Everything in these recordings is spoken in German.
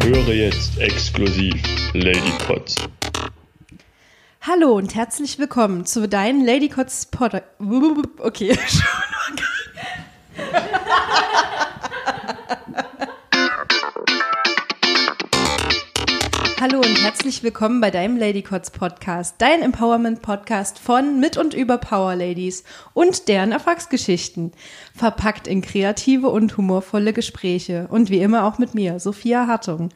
Höre jetzt exklusiv Lady Potts. Hallo und herzlich willkommen zu deinem Lady Cots Pod. Okay. Hallo und herzlich willkommen bei deinem Lady Cots Podcast, dein Empowerment Podcast von, mit und über Power Ladies und deren Erfolgsgeschichten, verpackt in kreative und humorvolle Gespräche und wie immer auch mit mir, Sophia Hartung.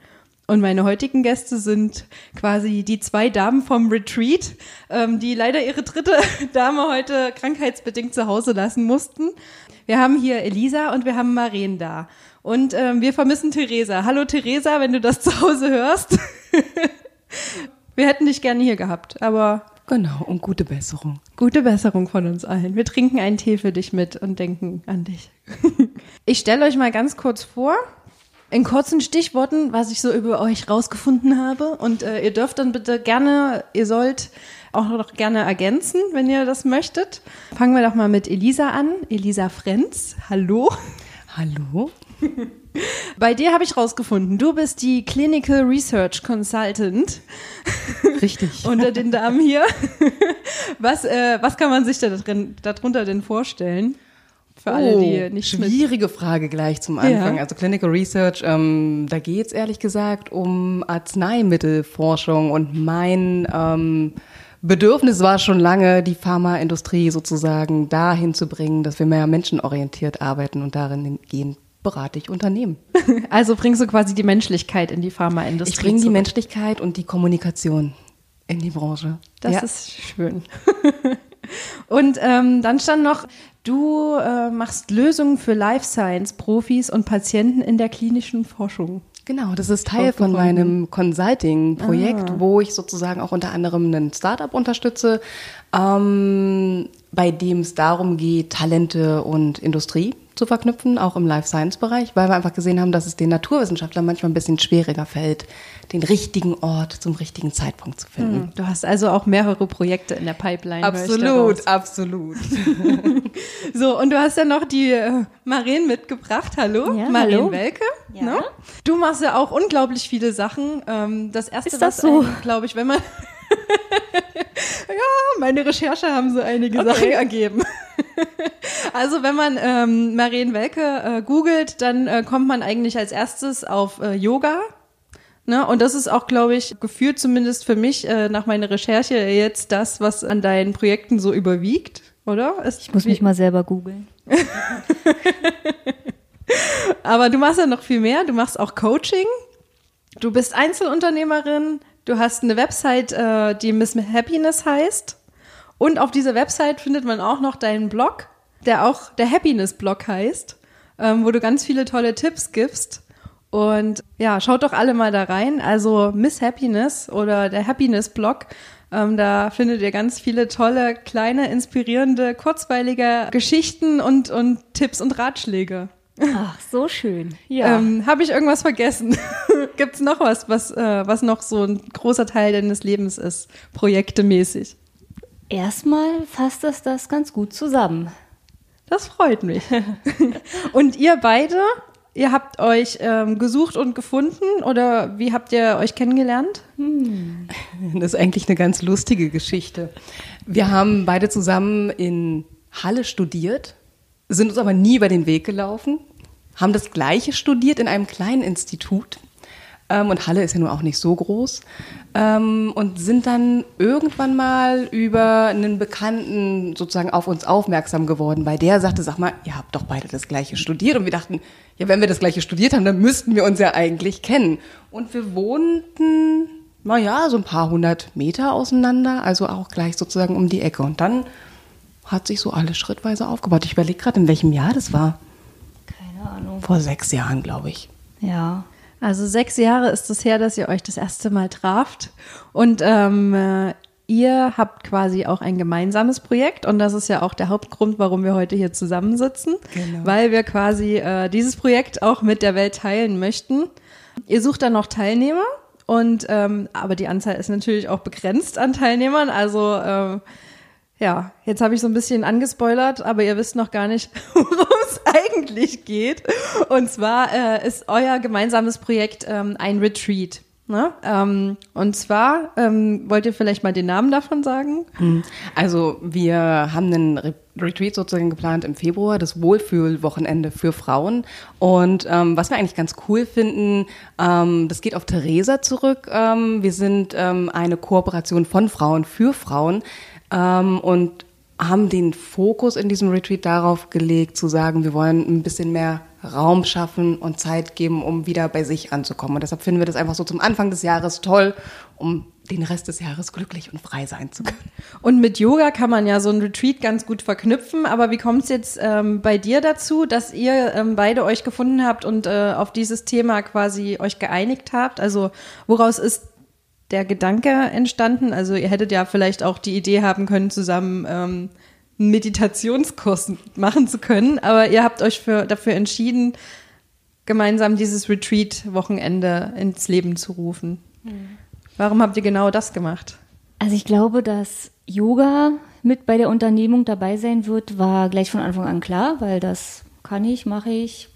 Und meine heutigen Gäste sind quasi die zwei Damen vom Retreat, ähm, die leider ihre dritte Dame heute krankheitsbedingt zu Hause lassen mussten. Wir haben hier Elisa und wir haben Maren da. Und ähm, wir vermissen Theresa. Hallo Theresa, wenn du das zu Hause hörst. wir hätten dich gerne hier gehabt, aber Genau, und gute Besserung. Gute Besserung von uns allen. Wir trinken einen Tee für dich mit und denken an dich. Ich stelle euch mal ganz kurz vor, in kurzen Stichworten, was ich so über euch rausgefunden habe. Und äh, ihr dürft dann bitte gerne, ihr sollt auch noch gerne ergänzen, wenn ihr das möchtet. Fangen wir doch mal mit Elisa an. Elisa Frenz, hallo. Hallo? Bei dir habe ich rausgefunden, du bist die Clinical Research Consultant. Richtig. Unter den Damen hier. Was, äh, was kann man sich da drin, darunter denn vorstellen? Für alle, die nicht Oh, Schwierige Frage gleich zum Anfang. Ja. Also Clinical Research, ähm, da geht es ehrlich gesagt um Arzneimittelforschung und mein ähm, Bedürfnis war schon lange, die Pharmaindustrie sozusagen dahin zu bringen, dass wir mehr menschenorientiert arbeiten und darin gehen berate ich Unternehmen. Also bringst du quasi die Menschlichkeit in die Pharmaindustrie. Ich bringe die. Menschlichkeit und die Kommunikation in die Branche. Das Ja. ist schön. und ähm, dann stand noch, du äh, machst Lösungen für Life Science Profis und Patienten in der klinischen Forschung. Genau, das ist Teil von meinem Consulting-Projekt, Ah. wo ich sozusagen auch unter anderem ein Startup unterstütze, ähm, bei dem es darum geht, Talente und Industrie zu verknüpfen, auch im Life Science-Bereich, weil wir einfach gesehen haben, dass es den Naturwissenschaftlern manchmal ein bisschen schwieriger fällt, den richtigen Ort zum richtigen Zeitpunkt zu finden. Du hast also auch mehrere Projekte in der Pipeline. daraus. absolut. So, und du hast ja noch die äh, Maren mitgebracht. Hallo, Ja, Maren hallo. Welke. Ja. Ne? Du machst ja auch unglaublich viele Sachen. Ähm, das erste, Ist das was so? glaube ich, wenn man ja, meine Recherche haben so einige Okay. Sachen ergeben. also wenn man ähm, Maren Welke äh, googelt, dann äh, kommt man eigentlich als erstes auf äh, Yoga. Ne? Und das ist auch, glaube ich, gefühlt zumindest für mich äh, nach meiner Recherche jetzt das, was an deinen Projekten so überwiegt, oder? Ist, Ich muss mich mal selber googeln. Aber du machst ja noch viel mehr. Du machst auch Coaching. Du bist Einzelunternehmerin. Du hast eine Website, äh, die Miss Happiness heißt. Und auf dieser Website findet man auch noch deinen Blog, der auch der Happiness-Blog heißt, ähm, wo du ganz viele tolle Tipps gibst. Und ja, schaut doch alle mal da rein. Also Miss Happiness oder der Happiness-Blog. Ähm, da findet ihr ganz viele tolle, kleine, inspirierende, kurzweilige Geschichten und, und Tipps und Ratschläge. Ach, so schön. Ja. Ähm, Habe ich irgendwas vergessen? Gibt's noch was, was, äh, was noch so ein großer Teil deines Lebens ist, projektemäßig? Erstmal fasst das das ganz gut zusammen. Das freut mich. und ihr beide, ihr habt euch ähm, gesucht und gefunden oder wie habt ihr euch kennengelernt? Das ist eigentlich eine ganz lustige Geschichte. Wir haben beide zusammen in Halle studiert, sind uns aber nie über den Weg gelaufen, haben das Gleiche studiert in einem kleinen Institut. Ähm, und Halle ist ja nun auch nicht so groß. Ähm, und sind dann irgendwann mal über einen Bekannten sozusagen auf uns aufmerksam geworden, weil der sagte, sag mal, ihr habt doch beide das Gleiche studiert. Und wir dachten, ja, wenn wir das Gleiche studiert haben, dann müssten wir uns ja eigentlich kennen. Und wir wohnten, naja, so ein paar hundert Meter auseinander, also auch gleich sozusagen um die Ecke. Und dann hat sich so alles schrittweise aufgebaut. Ich überlege gerade, in welchem Jahr das war. Keine Ahnung. Vor sechs Jahren, glaube ich. Ja. Also sechs Jahre ist es her, dass ihr euch das erste Mal traft. Und ähm, äh, ihr habt quasi auch ein gemeinsames Projekt und das ist ja auch der Hauptgrund, warum wir heute hier zusammensitzen, Genau. weil wir quasi äh, dieses Projekt auch mit der Welt teilen möchten. Ihr sucht dann noch Teilnehmer und ähm, aber die Anzahl ist natürlich auch begrenzt an Teilnehmern, also ähm, ja, jetzt habe ich so ein bisschen angespoilert, aber ihr wisst noch gar nicht, worum es eigentlich geht. Und zwar äh, ist euer gemeinsames Projekt ähm, ein Retreat. Ne? Ähm, und zwar ähm, wollt ihr vielleicht mal den Namen davon sagen? Also wir haben einen Re Retreat sozusagen geplant im Februar, das Wohlfühlwochenende für Frauen. Und ähm, was wir eigentlich ganz cool finden, ähm, das geht auf Theresa zurück. Ähm, wir sind ähm, eine Kooperation von Frauen für Frauen ähm, und haben den Fokus in diesem Retreat darauf gelegt, zu sagen, wir wollen ein bisschen mehr Raum schaffen und Zeit geben, um wieder bei sich anzukommen. Und deshalb finden wir das einfach so zum Anfang des Jahres toll, um den Rest des Jahres glücklich und frei sein zu können. Und mit Yoga kann man ja so ein Retreat ganz gut verknüpfen. Aber wie kommt es jetzt ähm, bei dir dazu, dass ihr ähm, beide euch gefunden habt und äh, auf dieses Thema quasi euch geeinigt habt? Also woraus ist der Gedanke entstanden? Also ihr hättet ja vielleicht auch die Idee haben können, zusammen ähm, einen Meditationskurs machen zu können, aber ihr habt euch für, dafür entschieden, gemeinsam dieses Retreat-Wochenende ins Leben zu rufen. Warum habt ihr genau das gemacht? Also ich glaube, dass Yoga mit bei der Unternehmung dabei sein wird, war gleich von Anfang an klar, weil das kann ich, mache ich,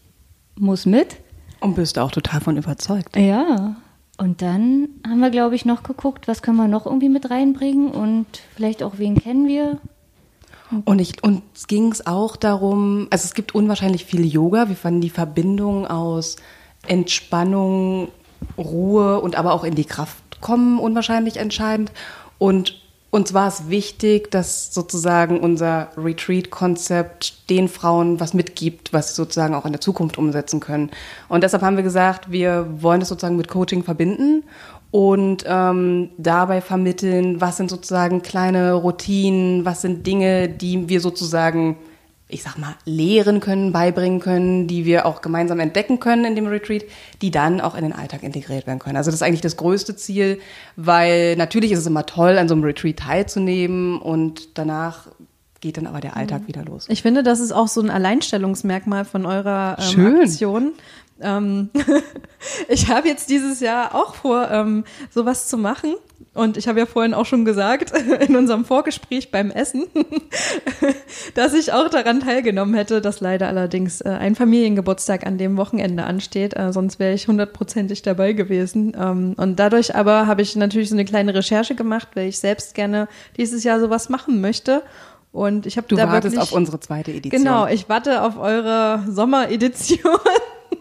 muss mit. Und bist auch total von überzeugt. Ja. Und dann haben wir, glaube ich, noch geguckt, was können wir noch irgendwie mit reinbringen und vielleicht auch wen kennen wir. Und ich, uns ging es auch darum, also es gibt unwahrscheinlich viel Yoga. Wir fanden die Verbindung aus Entspannung, Ruhe und aber auch in die Kraft kommen unwahrscheinlich entscheidend. Und uns war es wichtig, dass sozusagen unser Retreat-Konzept den Frauen was mitgibt, was sie sozusagen auch in der Zukunft umsetzen können. Und deshalb haben wir gesagt, wir wollen das sozusagen mit Coaching verbinden und ähm, dabei vermitteln, was sind sozusagen kleine Routinen, was sind Dinge, die wir sozusagen, ich sag mal, lehren können, beibringen können, die wir auch gemeinsam entdecken können in dem Retreat, die dann auch in den Alltag integriert werden können. Also das ist eigentlich das größte Ziel, weil natürlich ist es immer toll, an so einem Retreat teilzunehmen und danach geht dann aber der Alltag wieder los. Ich finde, das ist auch so ein Alleinstellungsmerkmal von eurer ähm, Schön. Aktion. Ähm, ich habe jetzt dieses Jahr auch vor, ähm, sowas zu machen. Und ich habe ja vorhin auch schon gesagt, in unserem Vorgespräch beim Essen, dass ich auch daran teilgenommen hätte, dass leider allerdings äh, ein Familiengeburtstag an dem Wochenende ansteht. Äh, sonst wäre ich hundertprozentig dabei gewesen. Ähm, und dadurch aber habe ich natürlich so eine kleine Recherche gemacht, weil ich selbst gerne dieses Jahr sowas machen möchte. Und ich habe Du da wartest wirklich, auf unsere zweite Edition. Genau, ich warte auf eure Sommeredition.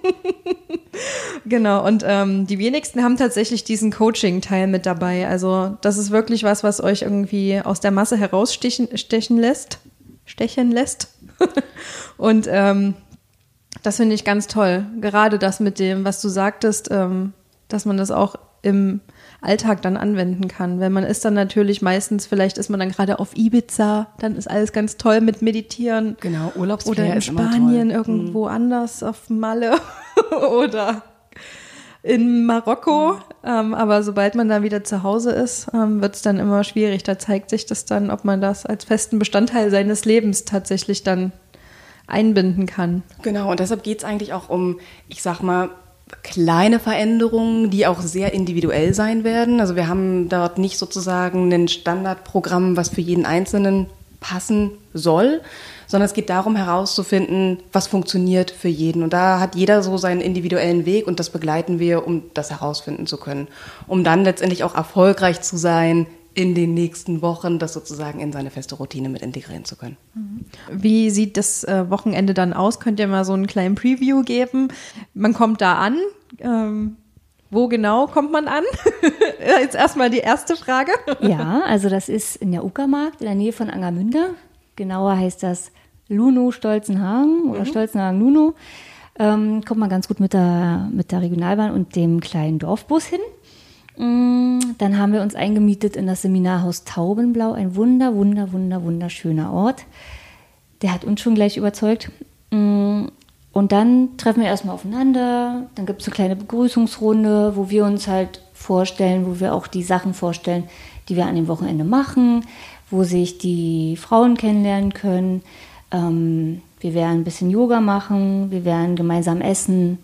genau, und ähm, die wenigsten haben tatsächlich diesen Coaching-Teil mit dabei. Also das ist wirklich was, was euch irgendwie aus der Masse herausstechen stechen lässt. Stechen lässt. und ähm, das finde ich ganz toll. Gerade das mit dem, was du sagtest, ähm, dass man das auch im Alltag dann anwenden kann. Wenn man ist dann natürlich meistens, vielleicht ist man dann gerade auf Ibiza, dann ist alles ganz toll mit Meditieren. Genau, Urlaubsflair Oder in Spanien irgendwo anders auf Malle oder in Marokko. Ähm, aber sobald man dann wieder zu Hause ist, ähm, wird es dann immer schwierig. Da zeigt sich das dann, ob man das als festen Bestandteil seines Lebens tatsächlich dann einbinden kann. Genau, und deshalb geht es eigentlich auch um, ich sag mal, kleine Veränderungen, die auch sehr individuell sein werden. Also wir haben dort nicht sozusagen ein Standardprogramm, was für jeden Einzelnen passen soll, sondern es geht darum herauszufinden, was funktioniert für jeden. Und da hat jeder so seinen individuellen Weg und das begleiten wir, um das herausfinden zu können, um dann letztendlich auch erfolgreich zu sein in den nächsten Wochen, das sozusagen in seine feste Routine mit integrieren zu können. Wie sieht das äh, Wochenende dann aus? Könnt ihr mal so einen kleinen Preview geben? Man kommt da an. Ähm, wo genau kommt man an? Jetzt erstmal die erste Frage. Ja, also das ist in der Uckermarkt in der Nähe von Angermünde. Genauer heißt das Luno Stolzenhagen oder Stolzenhagen Luno. Ähm, kommt man ganz gut mit der, mit der Regionalbahn und dem kleinen Dorfbus hin. Mm, Dann haben wir uns eingemietet in das Seminarhaus Taubenblau, ein wunder, wunder, wunder, wunderschöner Ort. Der hat uns schon gleich überzeugt. Mm, Und dann treffen wir erstmal aufeinander. Dann gibt es eine kleine Begrüßungsrunde, wo wir uns halt vorstellen, wo wir auch die Sachen vorstellen, die wir an dem Wochenende machen, wo sich die Frauen kennenlernen können. Ähm, wir werden ein bisschen Yoga machen, wir werden gemeinsam essen.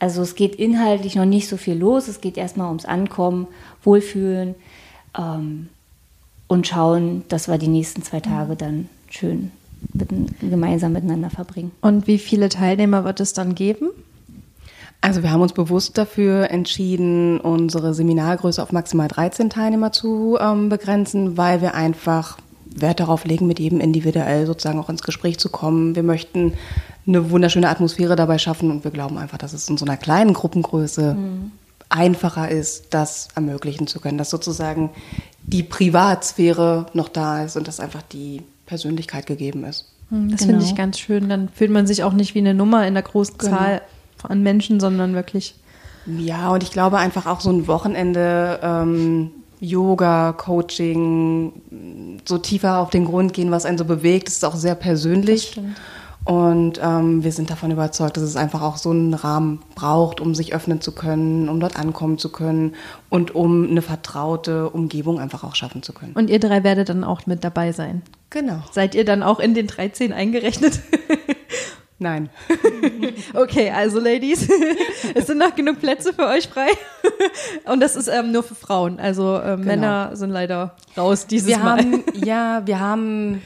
Also es geht inhaltlich noch nicht so viel los. Es geht erstmal ums Ankommen, Wohlfühlen ähm, und schauen, dass wir die nächsten zwei Tage dann schön mit, gemeinsam miteinander verbringen. Und wie viele Teilnehmer wird es dann geben? Also wir haben uns bewusst dafür entschieden, unsere Seminargröße auf maximal 13 Teilnehmer zu ähm, begrenzen, weil wir einfach Wert darauf legen, mit jedem individuell sozusagen auch ins Gespräch zu kommen. Wir möchten eine wunderschöne Atmosphäre dabei schaffen und wir glauben einfach, dass es in so einer kleinen Gruppengröße mhm. einfacher ist, das ermöglichen zu können, dass sozusagen die Privatsphäre noch da ist und dass einfach die Persönlichkeit gegeben ist. Hm, das genau. finde ich ganz schön. Dann fühlt man sich auch nicht wie eine Nummer in der großen genau. Zahl an Menschen, sondern wirklich. Ja, und ich glaube einfach auch so ein Wochenende ähm, Yoga, Coaching, so tiefer auf den Grund gehen, was einen so bewegt, ist auch sehr persönlich. Und ähm, wir sind davon überzeugt, dass es einfach auch so einen Rahmen braucht, um sich öffnen zu können, um dort ankommen zu können und um eine vertraute Umgebung einfach auch schaffen zu können. Und ihr drei werdet dann auch mit dabei sein. Genau. Seid ihr dann auch in den 13 eingerechnet? Nein. okay, also Ladies, es sind noch genug Plätze für euch frei. Und das ist ähm, nur für Frauen. Also äh, genau. Männer sind leider raus dieses wir Mal. Haben, ja, wir haben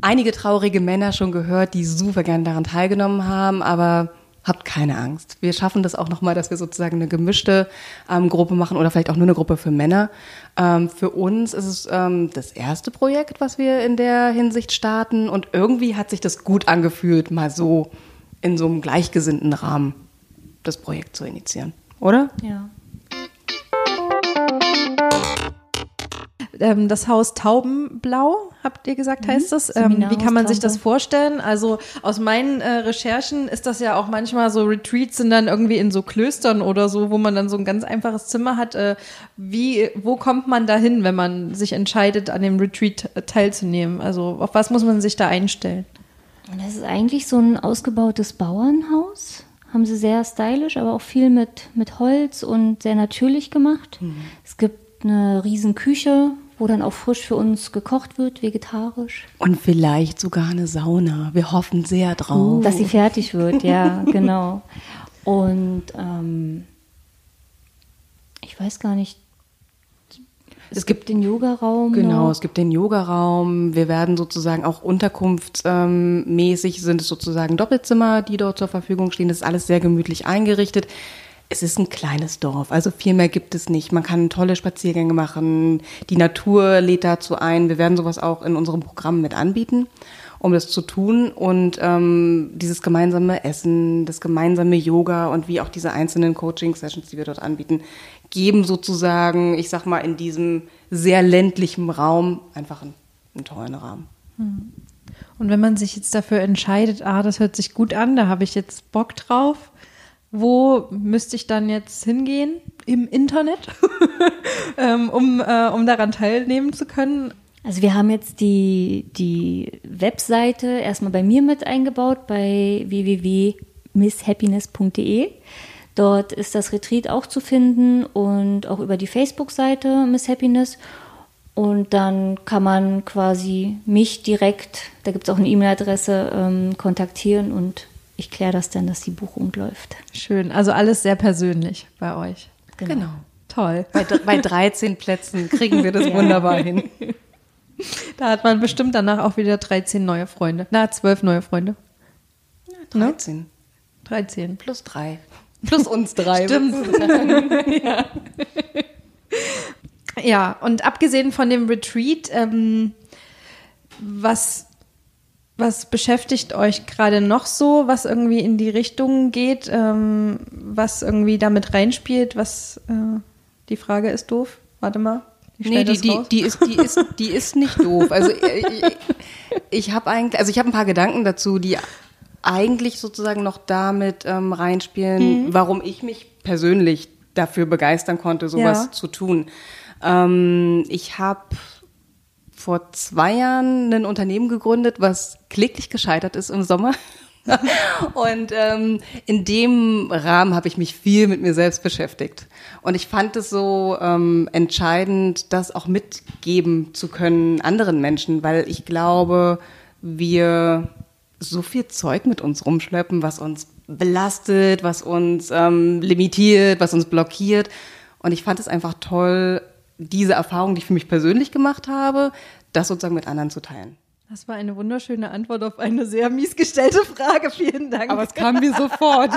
einige traurige Männer schon gehört, die super gern daran teilgenommen haben, aber habt keine Angst. Wir schaffen das auch nochmal, dass wir sozusagen eine gemischte ähm, Gruppe machen oder vielleicht auch nur eine Gruppe für Männer. Ähm, für uns ist es ähm, das erste Projekt, was wir in der Hinsicht starten und irgendwie hat sich das gut angefühlt, mal so in so einem gleichgesinnten Rahmen das Projekt zu initiieren, oder? Ja. Ähm, das Haus Taubenblau, habt ihr gesagt, mhm. heißt das? Ähm, wie kann man sich das vorstellen? Also aus meinen äh, Recherchen ist das ja auch manchmal so, Retreats sind dann irgendwie in so Klöstern oder so, wo man dann so ein ganz einfaches Zimmer hat. Äh, wie, wo kommt man da hin, wenn man sich entscheidet, an dem Retreat äh, teilzunehmen? Also auf was muss man sich da einstellen? Das ist eigentlich so ein ausgebautes Bauernhaus haben sie sehr stylisch, aber auch viel mit, mit Holz und sehr natürlich gemacht. Mhm. Es gibt eine riesen Küche, wo dann auch frisch für uns gekocht wird, vegetarisch. Und vielleicht sogar eine Sauna. Wir hoffen sehr drauf. Dass sie fertig wird, ja, genau. Und ähm, ich weiß gar nicht, es, es gibt, gibt, den Yogaraum. Genau, noch. es gibt den Yogaraum. Wir werden sozusagen auch unterkunftsmäßig sind es sozusagen Doppelzimmer, die dort zur Verfügung stehen. Das ist alles sehr gemütlich eingerichtet es ist ein kleines Dorf, also viel mehr gibt es nicht. Man kann tolle Spaziergänge machen, die Natur lädt dazu ein. Wir werden sowas auch in unserem Programm mit anbieten, um das zu tun. Und ähm, dieses gemeinsame Essen, das gemeinsame Yoga und wie auch diese einzelnen Coaching-Sessions, die wir dort anbieten, geben sozusagen, ich sag mal, in diesem sehr ländlichen Raum einfach einen, einen tollen Rahmen. Hm. Und wenn man sich jetzt dafür entscheidet, ah, das hört sich gut an, da habe ich jetzt Bock drauf, wo müsste ich dann jetzt hingehen im Internet, ähm, um, äh, um daran teilnehmen zu können? Also wir haben jetzt die, die Webseite erstmal bei mir mit eingebaut, bei www.misshappiness.de. Dort ist das Retreat auch zu finden und auch über die Facebook-Seite Miss Happiness. Und dann kann man quasi mich direkt, da gibt es auch eine E-Mail-Adresse, ähm, kontaktieren und ich kläre das dann, dass die Buchung läuft. Schön, also alles sehr persönlich bei euch. Genau. genau. Toll. Bei, bei 13 Plätzen kriegen wir das ja. wunderbar hin. Da hat man bestimmt danach auch wieder 13 neue Freunde. Na, 12 neue Freunde. Ja, 13. Ne? 13. Plus drei. Plus uns drei. Stimmt. ja. ja, und abgesehen von dem Retreat, ähm, was was beschäftigt euch gerade noch so, was irgendwie in die Richtung geht, ähm, was irgendwie damit reinspielt? Was äh, die Frage ist doof. Warte mal. Nee, die, die, die, ist, die, ist, die ist nicht doof. Also äh, ich, ich habe eigentlich, also ich habe ein paar Gedanken dazu, die eigentlich sozusagen noch damit ähm, reinspielen, mhm. warum ich mich persönlich dafür begeistern konnte, sowas ja. zu tun. Ähm, ich habe vor zwei Jahren ein Unternehmen gegründet, was kläglich gescheitert ist im Sommer. und ähm, in dem Rahmen habe ich mich viel mit mir selbst beschäftigt. Und ich fand es so ähm, entscheidend, das auch mitgeben zu können anderen Menschen, weil ich glaube, wir so viel Zeug mit uns rumschleppen, was uns belastet, was uns ähm, limitiert, was uns blockiert. Und ich fand es einfach toll, diese Erfahrung, die ich für mich persönlich gemacht habe, das sozusagen mit anderen zu teilen. Das war eine wunderschöne Antwort auf eine sehr mies gestellte Frage. Vielen Dank. Aber es kam mir sofort.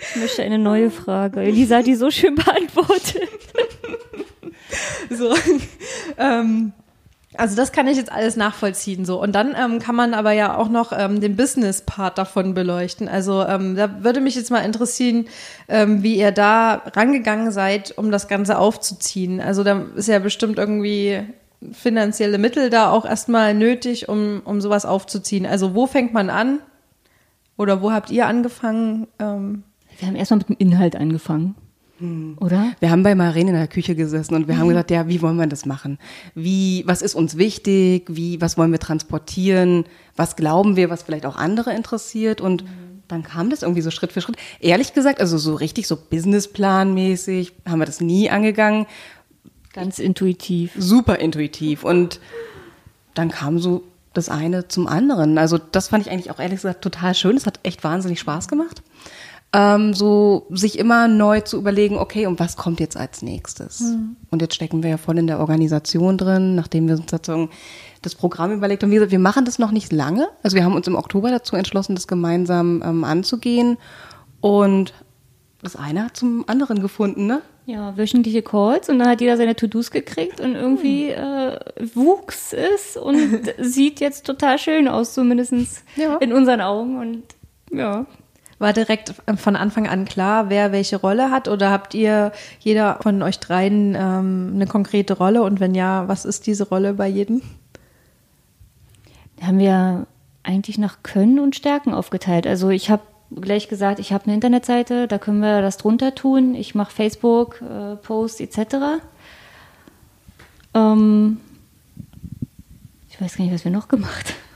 Ich möchte eine neue Frage. Elisa hat die so schön beantwortet. So, ähm, also das kann ich jetzt alles nachvollziehen so und dann ähm, kann man aber ja auch noch ähm, den Business-Part davon beleuchten. Also ähm, da würde mich jetzt mal interessieren, ähm, wie ihr da rangegangen seid, um das Ganze aufzuziehen. Also da ist ja bestimmt irgendwie finanzielle Mittel da auch erstmal nötig, um, um sowas aufzuziehen. Also wo fängt man an? Oder wo habt ihr angefangen? Ähm, Wir haben erstmal mit dem Inhalt angefangen. Oder? Wir haben bei Maren in der Küche gesessen und wir haben gesagt, ja, wie wollen wir das machen? Wie, was ist uns wichtig? Wie, was wollen wir transportieren? Was glauben wir, was vielleicht auch andere interessiert? Und dann kam das irgendwie so Schritt für Schritt. Ehrlich gesagt, also so richtig so Businessplanmäßig haben wir das nie angegangen. Ganz intuitiv. Super intuitiv. Und dann kam so das eine zum anderen. Also das fand ich eigentlich auch ehrlich gesagt total schön. Es hat echt wahnsinnig Spaß gemacht ähm, so sich immer neu zu überlegen, okay, und was kommt jetzt als nächstes? Und jetzt stecken wir ja voll in der Organisation drin, nachdem wir uns sozusagen das Programm überlegt haben. Wie gesagt, wir machen das noch nicht lange. Also wir haben uns im Oktober dazu entschlossen, das gemeinsam ähm, anzugehen. Und das eine hat zum anderen gefunden, ne? Ja, wöchentliche Calls und dann hat jeder seine To-Dos gekriegt und irgendwie äh, wuchs es und sieht jetzt total schön aus, zumindest Ja. in unseren Augen. Und ja, war direkt von Anfang an klar, wer welche Rolle hat? Oder habt ihr jeder von euch dreien ähm, eine konkrete Rolle? Und wenn ja, was ist diese Rolle bei jedem? haben wir eigentlich nach Können und Stärken aufgeteilt. Also ich habe gleich gesagt, ich habe eine Internetseite, da können wir das drunter tun. Ich mache Facebook, äh, Posts etc. Ähm, ich weiß gar nicht, was wir noch gemacht haben.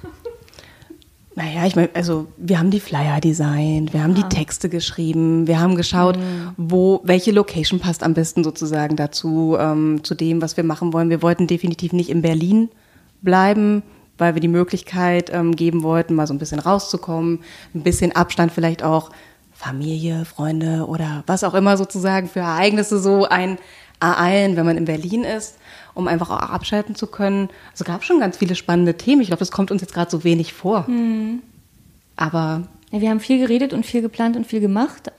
Naja, ich meine, also wir haben die Flyer designt, wir haben die Texte geschrieben, wir haben geschaut, wo welche Location passt am besten sozusagen dazu, ähm, zu dem, was wir machen wollen. Wir wollten definitiv nicht in Berlin bleiben, weil wir die Möglichkeit ähm, geben wollten, mal so ein bisschen rauszukommen, ein bisschen Abstand vielleicht auch Familie, Freunde oder was auch immer sozusagen für Ereignisse so ein ereilen, wenn man in Berlin ist, um einfach auch abschalten zu können. Also gab schon ganz viele spannende Themen. Ich glaube, das kommt uns jetzt gerade so wenig vor. Aber, Ja, wir haben viel geredet und viel geplant und viel gemacht.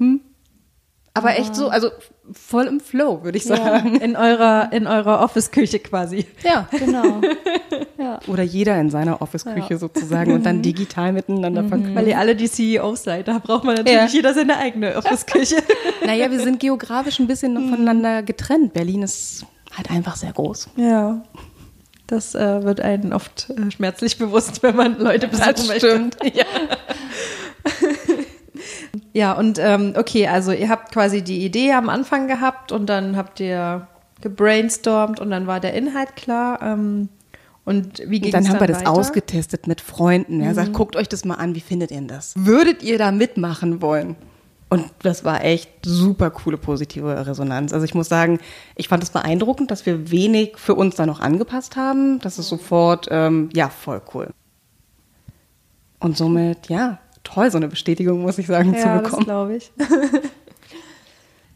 aber echt so, also voll im Flow, würde ich sagen. In eurer, in eurer Office-Küche quasi. Ja. Genau. ja. Oder jeder in seiner Office-Küche sozusagen und dann digital miteinander verknüpft. Weil ihr alle die CEOs seid, da braucht man natürlich Ja. jeder seine eigene Office-Küche. Naja, wir sind geografisch ein bisschen noch voneinander getrennt. Berlin ist halt einfach sehr groß. ja. Das äh, wird einen oft äh, schmerzlich bewusst, wenn man Leute besuchen möchte. Ja. Ja, und ähm, okay, also ihr habt quasi die Idee am Anfang gehabt und dann habt ihr gebrainstormt und dann war der Inhalt klar. Ähm, und wie ging Und dann haben wir das weiter? ausgetestet mit Freunden. Er sagt, guckt euch das mal an, wie findet ihr denn das? Würdet ihr da mitmachen wollen? Und das war echt super coole positive Resonanz. Also ich muss sagen, ich fand es beeindruckend, dass wir wenig für uns da noch angepasst haben. Das ist sofort, ähm, ja, voll cool. Und somit, ja, toll, so eine Bestätigung, muss ich sagen, Ja, zu das bekommen. glaube ich.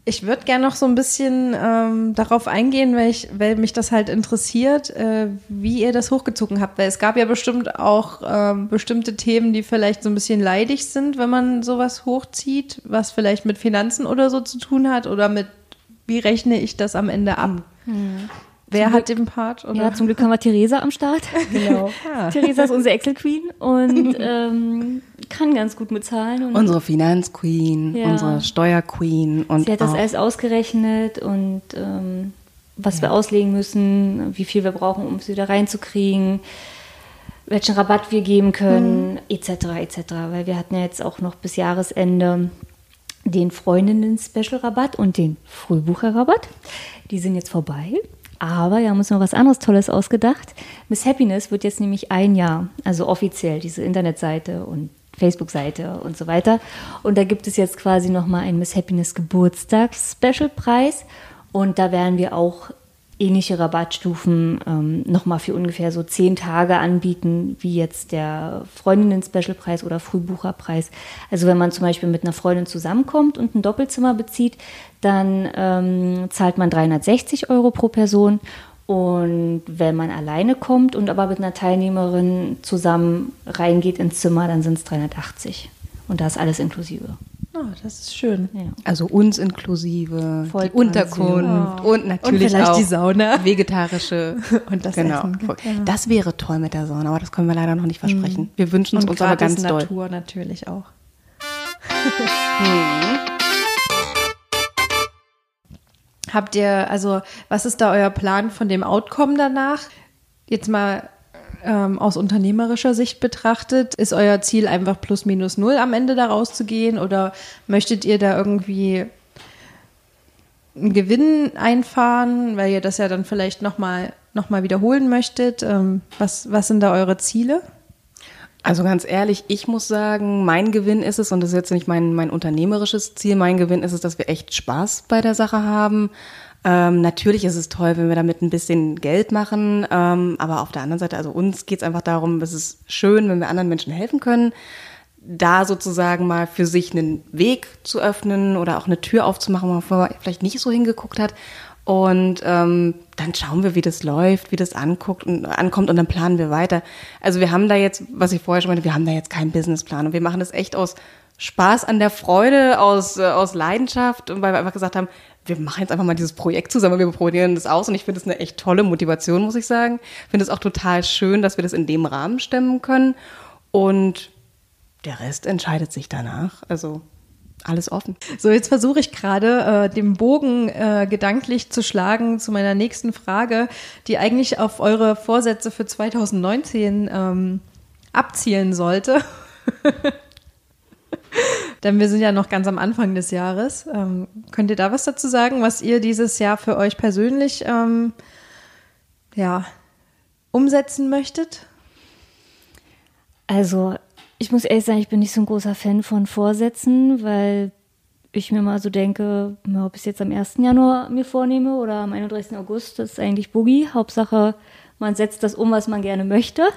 Ich würde gerne noch so ein bisschen ähm, darauf eingehen, weil, ich, weil mich das halt interessiert, äh, wie ihr das hochgezogen habt. Weil es gab ja bestimmt auch ähm, bestimmte Themen, die vielleicht so ein bisschen leidig sind, wenn man sowas hochzieht, was vielleicht mit Finanzen oder so zu tun hat oder mit, wie rechne ich das am Ende ab? Wer hat den Part? Oder? ja, zum Glück haben wir Theresa am Start. Genau. Theresa ist unsere Excel-Queen und ähm, kann ganz gut mit Zahlen. Und Unsere Finanzqueen, Ja. unsere Steuerqueen und sie hat das alles ausgerechnet und ähm, was wir auslegen müssen, wie viel wir brauchen, um es wieder reinzukriegen, welchen Rabatt wir geben können, etc. etc. Weil wir hatten ja jetzt auch noch bis Jahresende den Freundinnen-Special-Rabatt und den Frühbucher-Rabatt. Die sind jetzt vorbei. Aber wir haben uns noch was anderes Tolles ausgedacht. Miss Happiness wird jetzt nämlich ein Jahr, also offiziell diese Internetseite und Facebook-Seite und so weiter. Und da gibt es jetzt quasi nochmal einen Miss Happiness Geburtstags-Special-Preis. Und da werden wir auch ähnliche Rabattstufen ähm, nochmal für ungefähr so zehn Tage anbieten, wie jetzt der Freundinnen-Special-Preis oder Frühbucherpreis. Also wenn man zum Beispiel mit einer Freundin zusammenkommt und ein Doppelzimmer bezieht, dann ähm, zahlt man 360 Euro pro Person. Und wenn man alleine kommt und aber mit einer Teilnehmerin zusammen reingeht ins Zimmer, dann sind es 380. Und da ist alles inklusive. Oh, das ist schön. Ja. Also uns inklusive, die. Unterkunft und natürlich Und auch die Sauna. vegetarische Und das genau. Essen. Ja. Das wäre toll mit der Sauna, aber das können wir leider noch nicht versprechen. Wir wünschen es uns aber ganz doll. Natur natürlich auch. Habt ihr, also was ist da euer Plan von dem Outcome danach? Jetzt mal ähm, aus unternehmerischer Sicht betrachtet, ist euer Ziel einfach plus minus null am Ende da rauszugehen oder möchtet ihr da irgendwie einen Gewinn einfahren, weil ihr das ja dann vielleicht nochmal noch mal wiederholen möchtet? Ähm, was, was sind da eure Ziele? Also ganz ehrlich, ich muss sagen, mein Gewinn ist es, und das ist jetzt nicht mein, mein unternehmerisches Ziel, mein Gewinn ist es, dass wir echt Spaß bei der Sache haben. Ähm, natürlich ist es toll, wenn wir damit ein bisschen Geld machen, ähm, aber auf der anderen Seite, also uns geht es einfach darum, es ist schön, wenn wir anderen Menschen helfen können, da sozusagen mal für sich einen Weg zu öffnen oder auch eine Tür aufzumachen, wo man vielleicht nicht so hingeguckt hat. Und ähm, dann schauen wir, wie das läuft, wie das anguckt und ankommt und dann planen wir weiter. Also wir haben da jetzt, was ich vorher schon meinte, wir haben da jetzt keinen Businessplan und wir machen das echt aus Spaß an der Freude, aus, äh, aus Leidenschaft und weil wir einfach gesagt haben, wir machen jetzt einfach mal dieses Projekt zusammen, wir probieren das aus und ich finde es eine echt tolle Motivation, muss ich sagen. Ich finde es auch total schön, dass wir das in dem Rahmen stemmen können und der Rest entscheidet sich danach. Also alles offen. So, jetzt versuche ich gerade, äh, den Bogen äh, gedanklich zu schlagen zu meiner nächsten Frage, die eigentlich auf eure Vorsätze für 2019 ähm, abzielen sollte. Denn wir sind ja noch ganz am Anfang des Jahres. Ähm, könnt ihr da was dazu sagen, was ihr dieses Jahr für euch persönlich ähm, ja, umsetzen möchtet? Also, ich muss ehrlich sagen, ich bin nicht so ein großer Fan von Vorsätzen, weil ich mir mal so denke, ob ich es jetzt am 1. Januar mir vornehme oder am 31. August, das ist eigentlich Boogie. Hauptsache, man setzt das um, was man gerne möchte.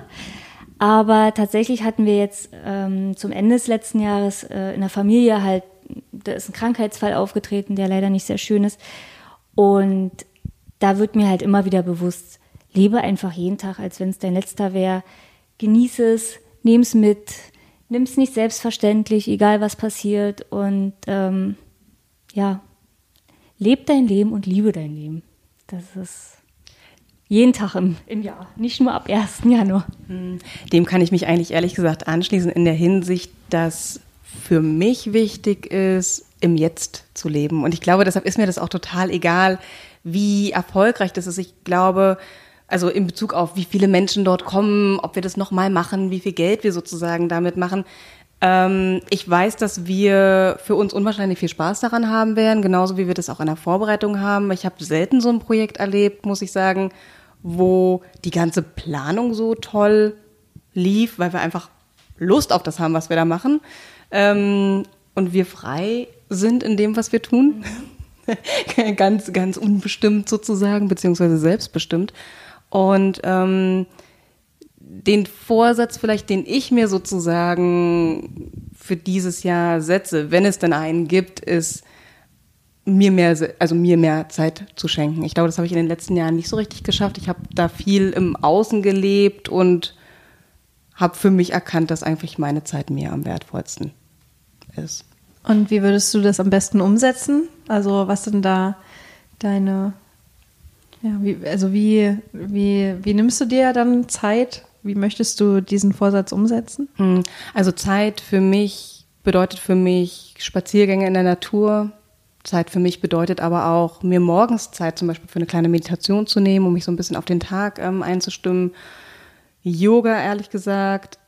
Aber tatsächlich hatten wir jetzt ähm, zum Ende des letzten Jahres äh, in der Familie halt, da ist ein Krankheitsfall aufgetreten, der leider nicht sehr schön ist. Und da wird mir halt immer wieder bewusst, lebe einfach jeden Tag, als wenn es dein letzter wäre. Genieße es, nimm es mit, nimm es nicht selbstverständlich, egal was passiert. Und ähm, ja, leb dein Leben und liebe dein Leben. Das ist jeden Tag im, im Jahr, nicht nur ab 1. Januar. Dem kann ich mich eigentlich ehrlich gesagt anschließen in der Hinsicht, dass für mich wichtig ist, im Jetzt zu leben. Und ich glaube, deshalb ist mir das auch total egal, wie erfolgreich das ist. Ich glaube, also in Bezug auf wie viele Menschen dort kommen, ob wir das nochmal machen, wie viel Geld wir sozusagen damit machen. Ähm, ich weiß, dass wir für uns unwahrscheinlich viel Spaß daran haben werden, genauso wie wir das auch in der Vorbereitung haben. Ich habe selten so ein Projekt erlebt, muss ich sagen, wo die ganze Planung so toll lief, weil wir einfach Lust auf das haben, was wir da machen. Ähm, und wir frei sind in dem, was wir tun. ganz, ganz unbestimmt sozusagen, beziehungsweise selbstbestimmt. Und ähm, den Vorsatz vielleicht, den ich mir sozusagen für dieses Jahr setze, wenn es denn einen gibt, ist, mir mehr, also mir mehr Zeit zu schenken. Ich glaube, das habe ich in den letzten Jahren nicht so richtig geschafft. Ich habe da viel im Außen gelebt und habe für mich erkannt, dass eigentlich meine Zeit mir am wertvollsten ist. Und wie würdest du das am besten umsetzen? Also was sind da deine, ja, wie, also wie, wie, wie nimmst du dir dann Zeit? Wie möchtest du diesen Vorsatz umsetzen? Hm, Also Zeit für mich bedeutet für mich Spaziergänge in der Natur. Zeit für mich bedeutet aber auch, mir morgens Zeit zum Beispiel für eine kleine Meditation zu nehmen, um mich so ein bisschen auf den Tag ähm, einzustimmen. Yoga, ehrlich gesagt,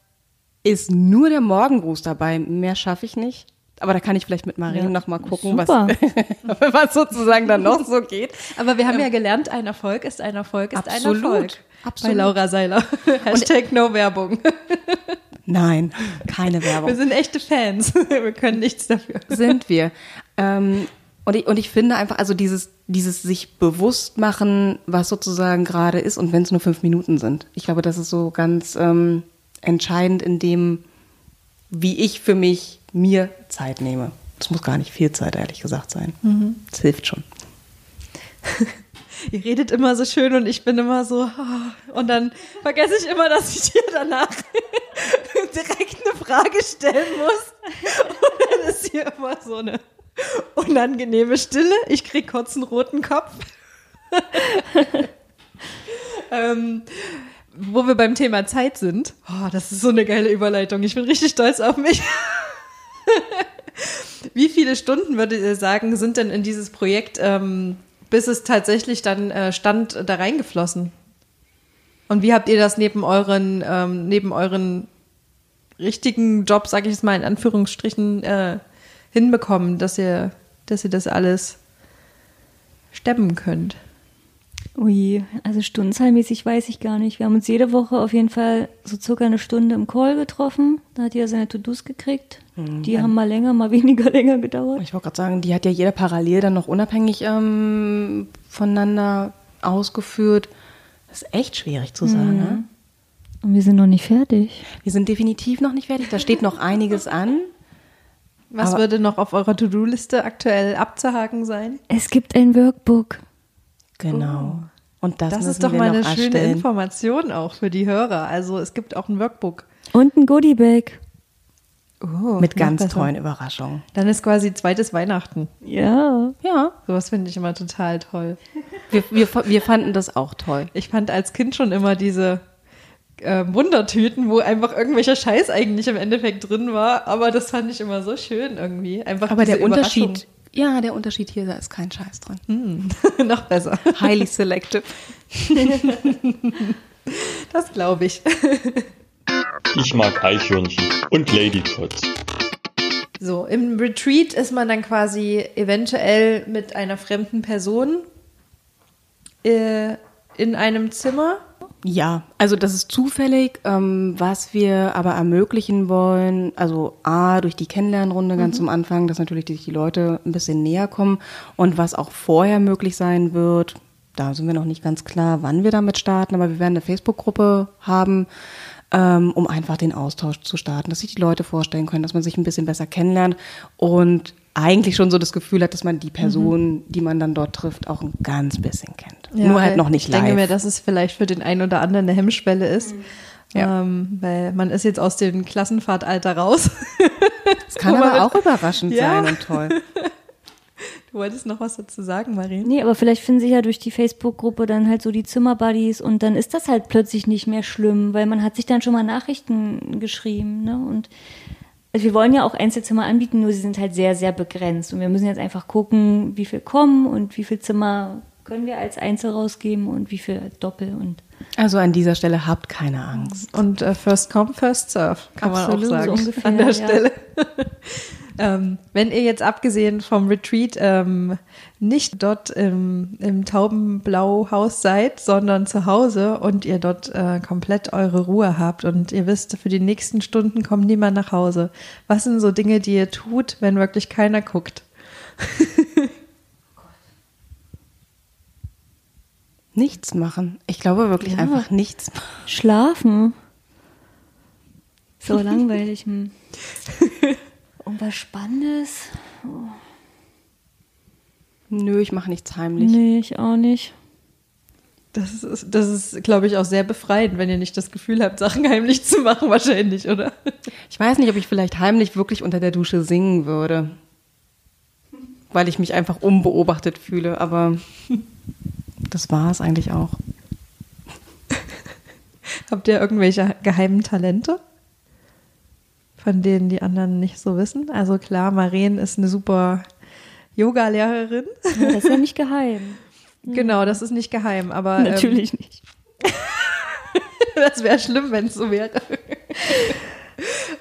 ist nur der Morgengruß dabei. Mehr schaffe ich nicht. Aber da kann ich vielleicht mit Marien Ja, noch mal gucken, was, was sozusagen dann noch so geht. Aber wir haben ja gelernt, ein Erfolg ist ein Erfolg ist Absolut, ein Erfolg. absolut. Bei Laura Seiler. Hashtag No Werbung. Nein, keine Wir Werbung. sind echte Fans. Wir können nichts dafür. Sind wir. Ähm, und, ich, und ich finde einfach, also dieses, dieses sich bewusst machen, was sozusagen gerade ist und wenn es nur fünf Minuten sind. Ich glaube, das ist so ganz ähm, entscheidend in dem, wie ich für mich mir Zeit nehme. Das muss gar nicht viel Zeit, ehrlich gesagt, sein. Das hilft schon. Ihr redet immer so schön und ich bin immer so. ah, Und dann vergesse ich immer, dass ich dir danach direkt eine Frage stellen muss. Und dann ist hier immer so eine unangenehme Stille. Ich krieg kurz einen roten Kopf. ähm, wo wir beim Thema Zeit sind. Oh, das ist so eine geile Überleitung. Ich bin richtig stolz auf mich. Wie viele Stunden würdet ihr sagen, sind denn in dieses Projekt, ähm, bis es tatsächlich dann äh, stand, da reingeflossen? Und wie habt ihr das neben euren, ähm, neben euren richtigen Job, sag ich es mal in Anführungsstrichen, äh, hinbekommen, dass ihr, dass ihr das alles stemmen könnt? Ui, also stundenzahlmäßig weiß ich gar nicht. Wir haben uns jede Woche auf jeden Fall so circa eine Stunde im Call getroffen. Da hat jeder seine To-Dos gekriegt. Die haben mal länger, mal weniger länger gedauert. Ich wollte gerade sagen, die hat ja jeder parallel dann noch unabhängig ähm, voneinander ausgeführt. Das ist echt schwierig zu sagen. Ne? Und wir sind noch nicht fertig. Wir sind definitiv noch nicht fertig. Da steht noch einiges an. Was Aber- würde noch auf eurer To-Do-Liste aktuell abzuhaken sein? Es gibt ein Workbook. Genau. Und das, Das ist doch wir mal eine schöne erstellen. Information auch für die Hörer. Also es gibt auch ein Workbook. Und ein Goodiebag. Oh, Mit ganz besser. tollen Überraschungen. Dann ist quasi zweites Weihnachten. Ja. Ja, Sowas finde ich immer total toll. wir, wir, wir fanden das auch toll. Ich fand als Kind schon immer diese äh, Wundertüten, wo einfach irgendwelcher Scheiß eigentlich im Endeffekt drin war. Aber das fand ich immer so schön irgendwie. Einfach Aber diese der Unterschied, ja, der Unterschied hier, da ist kein Scheiß drin. Überraschung. noch besser. Highly selective. Das glaube ich. Ich mag Eichhörnchen und Ladypots. So, im Retreat ist man dann quasi eventuell mit einer fremden Person äh, in einem Zimmer. Ja, also das ist zufällig, ähm, was wir aber ermöglichen wollen, also A, durch die Kennenlernrunde ganz zum Anfang, dass natürlich die, die Leute ein bisschen näher kommen. Und was auch vorher möglich sein wird, da sind wir noch nicht ganz klar, wann wir damit starten, aber wir werden eine Facebook-Gruppe haben, ähm, um einfach den Austausch zu starten, dass sich die Leute vorstellen können, dass man sich ein bisschen besser kennenlernt und eigentlich schon so das Gefühl hat, dass man die Person, die man dann dort trifft, auch ein ganz bisschen kennt. Nur halt noch nicht ich live. denke mir, dass es vielleicht für den einen oder anderen eine Hemmschwelle ist. Ja. Ähm, weil man ist jetzt aus dem Klassenfahrtalter raus. Das kann aber auch überraschend Ja. sein und toll. Du wolltest noch was dazu sagen, Marien? Nee, aber vielleicht finden sich ja durch die Facebook-Gruppe dann halt so die Zimmerbuddies und dann ist das halt plötzlich nicht mehr schlimm, weil man hat sich dann schon mal Nachrichten geschrieben, ne? Und also wir wollen ja auch Einzelzimmer anbieten, nur sie sind halt sehr, sehr begrenzt. Und wir müssen jetzt einfach gucken, wie viel kommen und wie viel Zimmer können wir als Einzel rausgeben und wie viel Doppel und Also an dieser Stelle habt keine Angst. Und äh, First Come, First Serve, kann Absolut, man auch sagen. so ungefähr, an der ja. Stelle. ähm, wenn ihr jetzt abgesehen vom Retreat ähm, nicht dort im, im Taubenblau-Haus seid, sondern zu Hause und ihr dort äh, komplett eure Ruhe habt und ihr wisst, für die nächsten Stunden kommt niemand nach Hause. Was sind so Dinge, die ihr tut, wenn wirklich keiner guckt? Nichts machen. Ich glaube wirklich Ja. einfach nichts machen. schlafen. So langweilig. Hm. Und was Spannendes? Nö, ich mache nichts heimlich. Nee, ich auch nicht. Das ist, das ist, glaube ich, auch sehr befreiend, wenn ihr nicht das Gefühl habt, Sachen heimlich zu machen, wahrscheinlich, oder? Ich weiß nicht, ob ich vielleicht heimlich wirklich unter der Dusche singen würde. Weil ich mich einfach unbeobachtet fühle, aber das war es eigentlich auch. Habt ihr irgendwelche geheimen Talente, von denen die anderen nicht so wissen? Also klar, Maren ist eine super Yoga-Lehrerin. Ja, das ist ja nicht geheim. Genau, das ist nicht geheim, aber ähm, Natürlich nicht. das wäre schlimm, wenn es so wäre.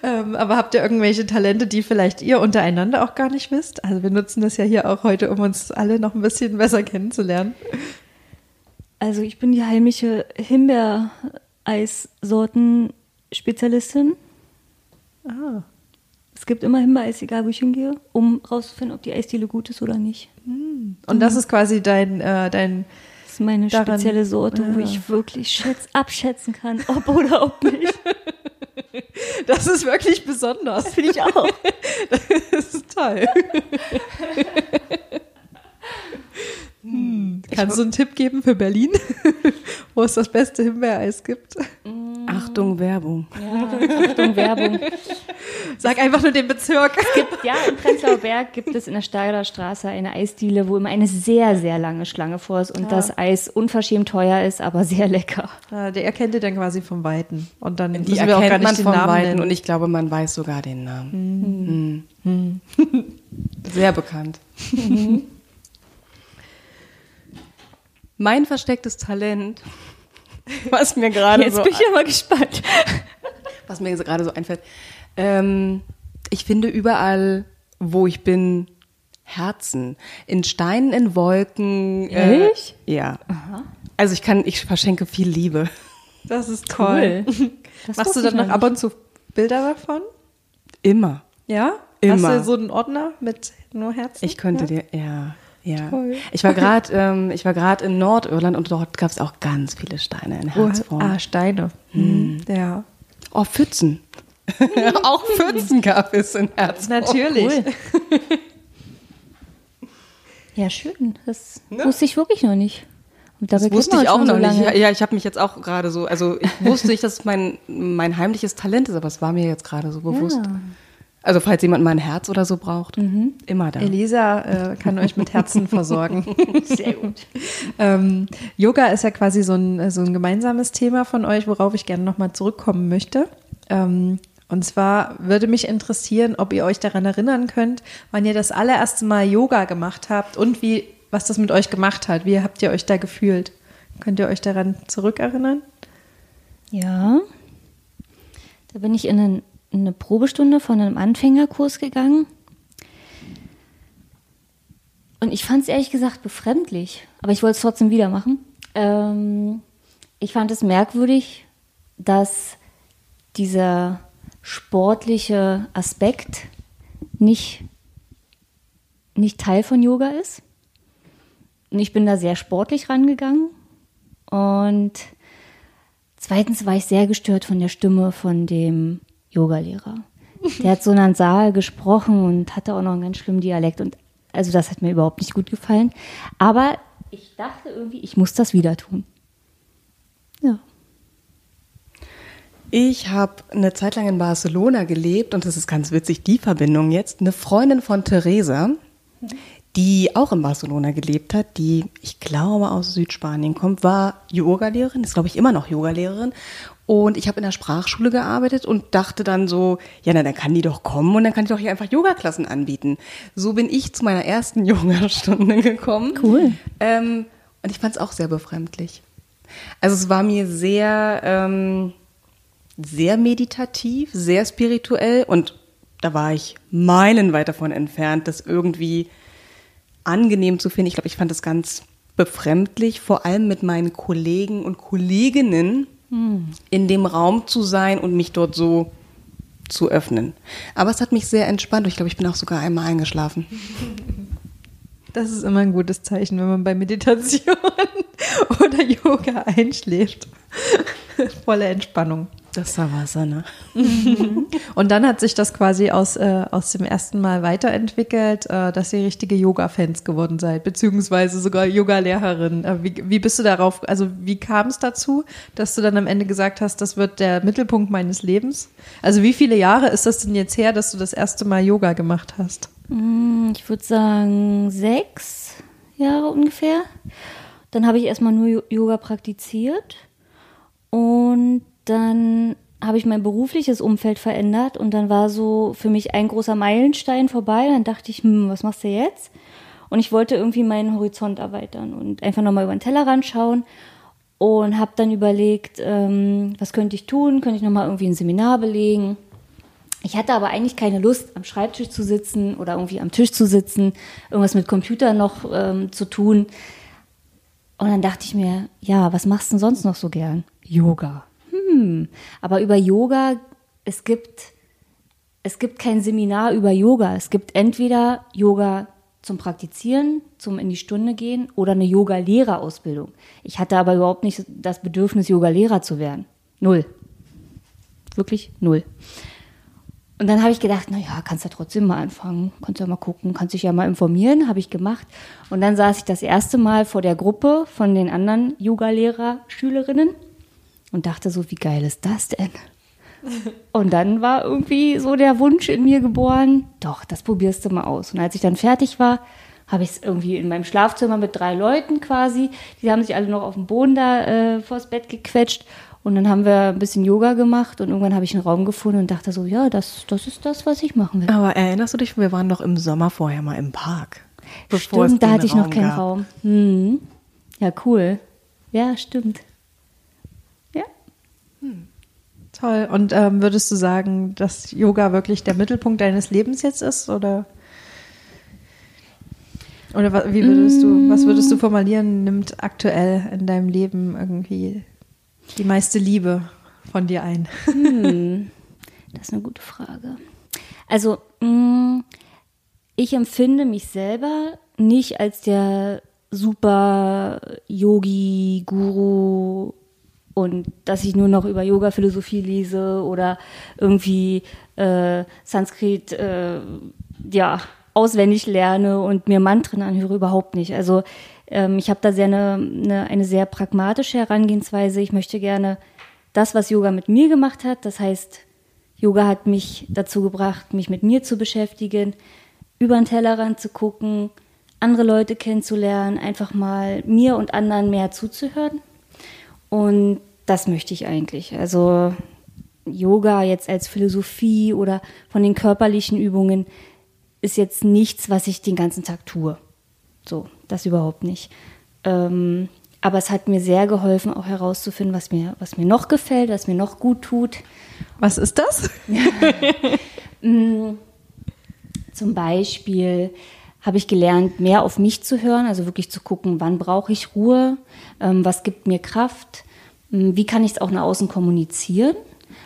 Ähm, aber habt ihr irgendwelche Talente, die vielleicht ihr untereinander auch gar nicht wisst? Also wir nutzen das ja hier auch heute, um uns alle noch ein bisschen besser kennenzulernen. Also ich bin die heimliche Himbeereissorten-Spezialistin. Ah. Es gibt immer Himbeereis, egal wo ich hingehe, um rauszufinden, ob die Eisdiele gut ist oder nicht. Und das ist quasi dein, äh, dein Das ist meine Daran- spezielle Sorte, wo Ah. ich wirklich schätz, abschätzen kann, ob oder ob nicht. das ist wirklich besonders. Finde ich auch. Das ist toll. Kannst du einen Tipp geben für Berlin, wo es das beste Himbeereis gibt? Achtung, Werbung. Ja, Achtung, Werbung. Sag einfach nur den Bezirk. gibt, ja, im Prenzlauer Berg gibt es in der Steiger Straße eine Eisdiele, wo immer eine sehr, sehr lange Schlange vor ist und das Eis unverschämt teuer ist, aber sehr lecker. Ah, Der erkennt ihr dann quasi vom Weiten. Und dann Die wir auch gar erkennt nicht man den vom Namen Weiten nennen. und ich glaube, man weiß sogar den Namen. Mhm. Sehr bekannt. Mein verstecktes Talent, was mir gerade Jetzt so, bin ich ja mal gespannt. was mir gerade so einfällt, ähm, ich finde überall, wo ich bin, Herzen. In Steinen, in Wolken. Ehrlich? Äh, ja. Also ich kann, ich verschenke viel Liebe. Das ist toll. Das Machst du dann noch noch ab und zu Bilder davon? Immer. Ja? Immer. Hast du so einen Ordner mit nur Herzen? Ich könnte ja? dir, ja, ja. Toll. Ich war gerade, ähm, ich war gerade in Nordirland und dort gab es auch ganz viele Steine in Oh, Herzform. ah, Steine. Hm. Ja. Oh, Pfützen. auch Pfützen gab es in Herzform. Natürlich. Ja, schön. Das wusste ich wirklich noch nicht. Dabei Das wusste ich auch noch so nicht. Ja, ich habe mich jetzt auch gerade so, also ich wusste nicht, dass es mein, mein heimliches Talent ist, aber es war mir jetzt gerade so bewusst. Ja. Also falls jemand mal ein Herz oder so braucht, Mhm. immer da. Elisa äh, kann euch mit Herzen versorgen. Sehr gut. Ähm, Yoga ist ja quasi so ein, so ein gemeinsames Thema von euch, worauf ich gerne nochmal zurückkommen möchte. Ähm, und zwar würde mich interessieren, ob ihr euch daran erinnern könnt, wann ihr das allererste Mal Yoga gemacht habt und wie, was das mit euch gemacht hat. Wie habt ihr euch da gefühlt? Könnt ihr euch daran zurückerinnern? Ja. Da bin ich in, in eine Probestunde von einem Anfängerkurs gegangen. Und ich fand es ehrlich gesagt befremdlich, aber ich wollte es trotzdem wieder machen. Ähm, ich fand es merkwürdig, dass dieser sportliche Aspekt nicht, nicht Teil von Yoga ist. Und ich bin da sehr sportlich rangegangen. Und Zweitens war ich sehr gestört von der Stimme von dem Yogalehrer. Der hat so nasal gesprochen und hatte auch noch einen ganz schlimmen Dialekt. Und also das hat mir überhaupt nicht gut gefallen. Aber ich dachte irgendwie, ich muss das wieder tun. Ja. Ich habe eine Zeit lang in Barcelona gelebt und das ist ganz witzig, die Verbindung jetzt. Eine Freundin von Theresa, die auch in Barcelona gelebt hat, die, ich glaube, aus Südspanien kommt, war Yogalehrerin, ist, glaube ich, immer noch Yogalehrerin. Und ich habe in der Sprachschule gearbeitet und dachte dann so, ja, na, dann kann die doch kommen und dann kann ich doch hier einfach Yogaklassen anbieten. So bin ich zu meiner ersten Yogastunde gekommen. Cool. Ähm, und ich fand es auch sehr befremdlich. Also es war mir sehr, ähm, sehr meditativ, sehr spirituell und da war ich meilenweit davon entfernt, das irgendwie angenehm zu finden. Ich glaube, ich fand das ganz befremdlich, vor allem mit meinen Kollegen und Kolleginnen in dem Raum zu sein und mich dort so zu öffnen. Aber es hat mich sehr entspannt ich glaube, ich bin auch sogar einmal eingeschlafen. Das ist immer ein gutes Zeichen, wenn man bei Meditation oder Yoga einschläft. Volle Entspannung. Das war Wasser, ne? Und dann hat sich das quasi aus, äh, aus dem ersten Mal weiterentwickelt, äh, dass ihr richtige Yoga-Fans geworden seid, beziehungsweise sogar Yoga-Lehrerin. Äh, wie, wie bist du darauf, also wie kam es dazu, dass du dann am Ende gesagt hast, das wird der Mittelpunkt meines Lebens? Also wie viele Jahre ist das denn jetzt her, dass du das erste Mal Yoga gemacht hast? Hm, Ich würde sagen sechs Jahre ungefähr. Dann habe ich erstmal nur Yoga praktiziert und dann habe ich mein berufliches Umfeld verändert und dann war so für mich ein großer Meilenstein vorbei. Dann dachte ich, hm, was machst du jetzt? Und ich wollte irgendwie meinen Horizont erweitern und einfach nochmal über den Tellerrand schauen und habe dann überlegt, ähm, was könnte ich tun? Könnte ich nochmal irgendwie ein Seminar belegen? Ich hatte aber eigentlich keine Lust, am Schreibtisch zu sitzen oder irgendwie am Tisch zu sitzen, irgendwas mit Computer noch ähm, zu tun. Und dann dachte ich mir, ja, was machst du denn sonst noch so gern? Yoga. Hm, aber über Yoga, es gibt, es gibt kein Seminar über Yoga. Es gibt entweder Yoga zum Praktizieren, zum in die Stunde gehen oder eine Yoga-Lehrerausbildung. Ich hatte aber überhaupt nicht das Bedürfnis, Yoga-Lehrer zu werden. Null. Wirklich null. Und dann habe ich gedacht, na ja, kannst ja trotzdem mal anfangen, kannst ja mal gucken, kannst dich ja mal informieren, habe ich gemacht. Und dann saß ich das erste Mal vor der Gruppe von den anderen Yoga-Lehrer, Schülerinnen und dachte so, wie geil ist das denn? Und dann war irgendwie so der Wunsch in mir geboren, doch, das probierst du mal aus. Und als ich dann fertig war, habe ich es irgendwie in meinem Schlafzimmer mit drei Leuten quasi, die haben sich alle noch auf dem Boden da äh, vors Bett gequetscht. Und dann haben wir ein bisschen Yoga gemacht und irgendwann habe ich einen Raum gefunden und dachte so, ja, das, das ist das, was ich machen will. Aber erinnerst du dich, wir waren doch im Sommer vorher mal im Park. Stimmt, da hatte ich noch keinen gab. Raum. Hm. Ja, cool. Ja, stimmt. Hm. Toll. Und ähm, würdest du sagen, dass Yoga wirklich der Mittelpunkt deines Lebens jetzt ist? Oder, oder wie würdest du, was würdest du formulieren, nimmt aktuell in deinem Leben irgendwie die meiste Liebe von dir ein? Hm, das ist eine gute Frage. Also, mm, ich empfinde mich selber nicht als der super Yogi, Guru und dass ich nur noch über Yoga-Philosophie lese oder irgendwie äh, Sanskrit äh, ja, auswendig lerne und mir Mantren anhöre, überhaupt nicht. Also ähm, ich habe da sehr eine, eine, eine sehr pragmatische Herangehensweise. Ich möchte gerne das, was Yoga mit mir gemacht hat, das heißt, Yoga hat mich dazu gebracht, mich mit mir zu beschäftigen, über den Tellerrand zu gucken, andere Leute kennenzulernen, einfach mal mir und anderen mehr zuzuhören. Und das möchte ich eigentlich. Also Yoga jetzt als Philosophie oder von den körperlichen Übungen ist jetzt nichts, was ich den ganzen Tag tue. So, das überhaupt nicht. Ähm, aber es hat mir sehr geholfen, auch herauszufinden, was mir, was mir noch gefällt, was mir noch gut tut. Was ist das? Mm, zum Beispiel habe ich gelernt, mehr auf mich zu hören, also wirklich zu gucken, wann brauche ich Ruhe, ähm, was gibt mir Kraft, ähm, wie kann ich es auch nach außen kommunizieren.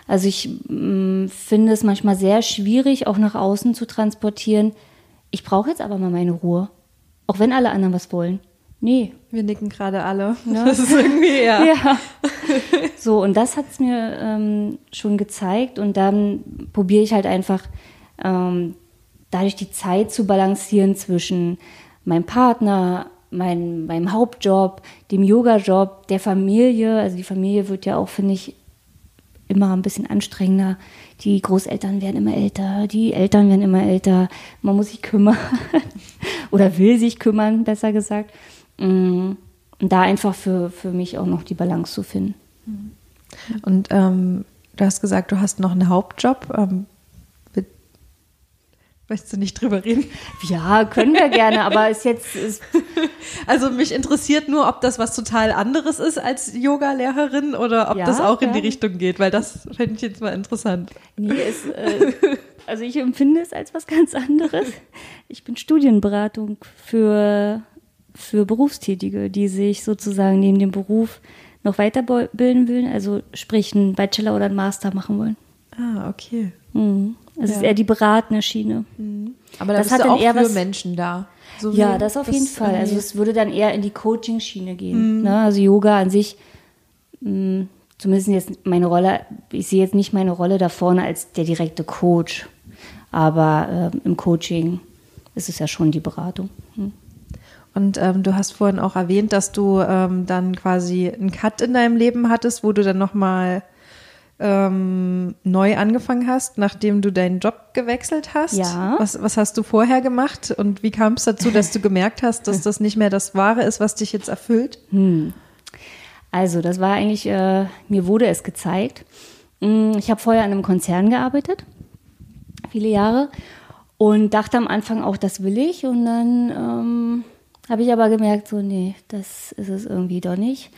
Also ich ähm, finde es manchmal sehr schwierig, auch nach außen zu transportieren. Ich brauche jetzt aber mal meine Ruhe. Auch wenn alle anderen was wollen. Nee. Wir nicken gerade alle. Ja. Das ist irgendwie, ja. ja. So, und das hat es mir ähm, schon gezeigt. Und dann probiere ich halt einfach ähm, dadurch die Zeit zu balancieren zwischen meinem Partner, mein, meinem Hauptjob, dem Yoga-Job, der Familie. Also die Familie wird ja auch, finde ich, immer ein bisschen anstrengender. Die Großeltern werden immer älter, die Eltern werden immer älter. Man muss sich kümmern oder will sich kümmern, besser gesagt. Mm, und da einfach für, für mich auch noch die Balance zu finden. Und ähm, du hast gesagt, du hast noch einen Hauptjob. Ähm, Möchtest du nicht drüber reden? Ja, können wir gerne, aber ist jetzt. Ist also mich interessiert nur, ob das was total anderes ist als Yoga-Lehrerin oder ob ja, das auch ja. in die Richtung geht, weil das fände ich jetzt mal interessant. Nee, es, äh, also ich empfinde es als was ganz anderes. Ich bin Studienberatung für, für Berufstätige, die sich sozusagen neben dem Beruf noch weiterbilden wollen, also sprich einen Bachelor oder einen Master machen wollen. Ah, okay. Mhm. Es ja. ist eher die beratende Schiene. Mhm. Aber das hat dann auch eher für was, Menschen da. So ja, das auf das jeden Fall. Also es würde dann eher in die Coaching-Schiene gehen. Mhm. Ne? Also Yoga an sich, mh, mm, zumindest jetzt meine Rolle, ich sehe jetzt nicht meine Rolle da vorne als der direkte Coach. Aber äh, im Coaching ist es ja schon die Beratung. Mhm. Und ähm, du hast vorhin auch erwähnt, dass du ähm, dann quasi einen Cut in deinem Leben hattest, wo du dann nochmal ähm, neu angefangen hast, nachdem du deinen Job gewechselt hast. Ja. Was, was hast du vorher gemacht und wie kam es dazu, dass du gemerkt hast, dass das nicht mehr das Wahre ist, was dich jetzt erfüllt? Hm. Also, das war eigentlich, äh, mir wurde es gezeigt. Hm, ich habe vorher an einem Konzern gearbeitet, viele Jahre, und dachte am Anfang auch, das will ich. Und dann ähm, habe ich aber gemerkt, so, nee, das ist es irgendwie doch nicht.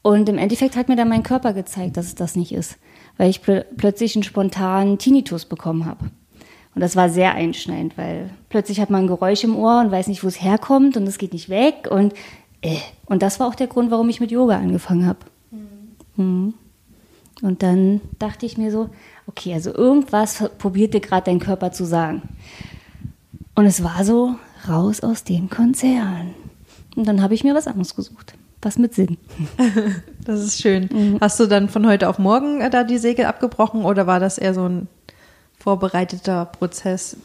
Und im Endeffekt hat mir dann mein Körper gezeigt, dass es das nicht ist, weil ich pl plötzlich einen spontanen Tinnitus bekommen habe. Und das war sehr einschneidend, weil plötzlich hat man ein Geräusch im Ohr und weiß nicht, wo es herkommt und es geht nicht weg. Und, äh. und das war auch der Grund, warum ich mit Yoga angefangen habe. Mhm. Und dann dachte ich mir so, okay, also irgendwas probierte gerade dein Körper zu sagen. Und es war so, raus aus dem Konzern. Und dann habe ich mir was anderes gesucht. Was mit Sinn. Das ist schön. Mhm. Hast du dann von heute auf morgen äh, da die Segel abgebrochen oder war das eher so ein vorbereiteter Prozess,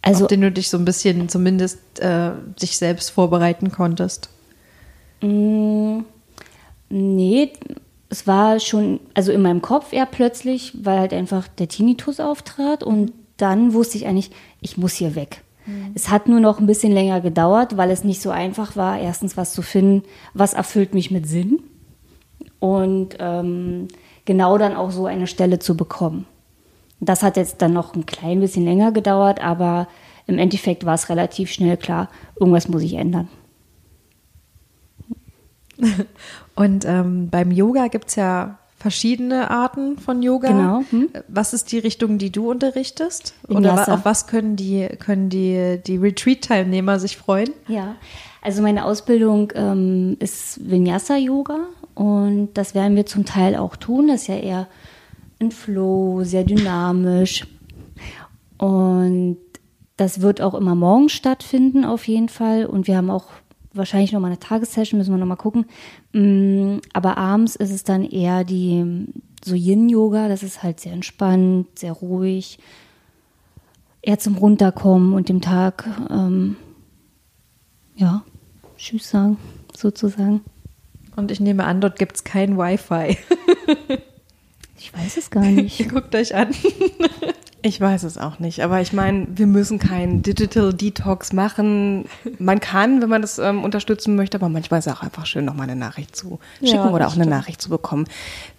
also, auf den du dich so ein bisschen zumindest äh, dich selbst vorbereiten konntest? Mh, mm, nee, es war schon, also in meinem Kopf eher plötzlich, weil halt einfach der Tinnitus auftrat und dann wusste ich eigentlich, ich muss hier weg. Mhm. Es hat nur noch ein bisschen länger gedauert, weil es nicht so einfach war, erstens was zu finden, was erfüllt mich mit Sinn und ähm, genau dann auch so eine Stelle zu bekommen. Das hat jetzt dann noch ein klein bisschen länger gedauert, aber im Endeffekt war es relativ schnell klar, irgendwas muss ich ändern. Und ähm, beim Yoga gibt es ja verschiedene Arten von Yoga. Genau. Hm? Was ist die Richtung, die du unterrichtest? Vinyasa. Oder auf was können die, können die, die Retreat-Teilnehmer sich freuen? Ja, also meine Ausbildung ähm, ist Vinyasa-Yoga und das werden wir zum Teil auch tun. Das ist ja eher ein Flow, sehr dynamisch. Und das wird auch immer morgen stattfinden, auf jeden Fall. Und wir haben auch wahrscheinlich nochmal eine Tagessession, müssen wir nochmal gucken. Mm, aber abends ist es dann eher die so Yin-Yoga, das ist halt sehr entspannt, sehr ruhig, eher zum Runterkommen und dem Tag, ähm, ja, Tschüss sagen, sozusagen. Und ich nehme an, dort gibt es kein Wi-Fi. ich weiß es gar nicht. Guckt euch an. Ich weiß es auch nicht, aber ich meine, wir müssen keinen Digital Detox machen. Man kann, wenn man das ähm, unterstützen möchte, aber manchmal ist es auch einfach schön, nochmal eine Nachricht zu schicken ja, oder auch stimmt. eine Nachricht zu bekommen.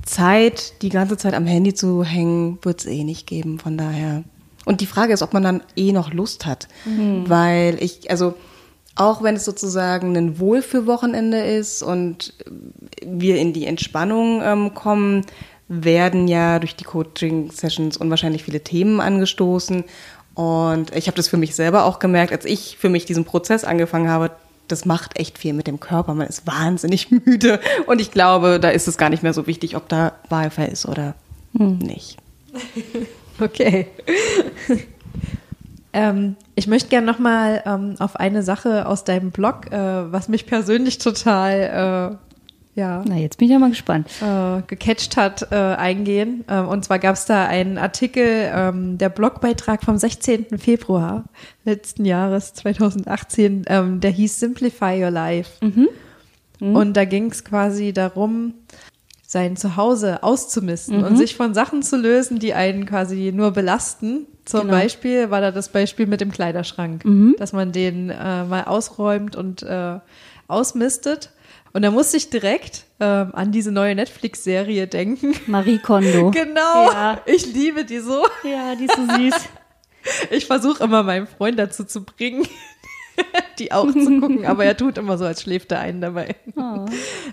Zeit, die ganze Zeit am Handy zu hängen, wird es eh nicht geben, von daher. Und die Frage ist, ob man dann eh noch Lust hat, mhm. weil ich, also auch wenn es sozusagen ein Wohlfühlwochenende ist und wir in die Entspannung ähm, kommen, werden ja durch die Coaching-Sessions unwahrscheinlich viele Themen angestoßen. Und ich habe das für mich selber auch gemerkt, als ich für mich diesen Prozess angefangen habe, das macht echt viel mit dem Körper. Man ist wahnsinnig müde. Und ich glaube, da ist es gar nicht mehr so wichtig, ob da Wi-Fi ist oder hm. nicht. Okay. ähm, ich möchte gerne nochmal ähm, auf eine Sache aus deinem Blog, äh, was mich persönlich total äh, ja. Na, jetzt bin ich ja mal gespannt. Äh, gecatcht hat, äh, eingehen. Ähm, und zwar gab es da einen Artikel, ähm, der Blogbeitrag vom 16. Februar letzten Jahres, 2018, ähm, der hieß Simplify Your Life. Mhm. Mhm. Und da ging es quasi darum, sein Zuhause auszumisten mhm. und sich von Sachen zu lösen, die einen quasi nur belasten. Zum genau. Beispiel war da das Beispiel mit dem Kleiderschrank, mhm. dass man den äh, mal ausräumt und äh, ausmistet. Und da musste ich direkt ähm, an diese neue Netflix-Serie denken. Marie Kondo. genau. Ja. Ich liebe die so. Ja, die ist so süß. Ich versuche immer meinen Freund dazu zu bringen, die auch zu gucken, aber er tut immer so, als schläft er einen dabei. Oh.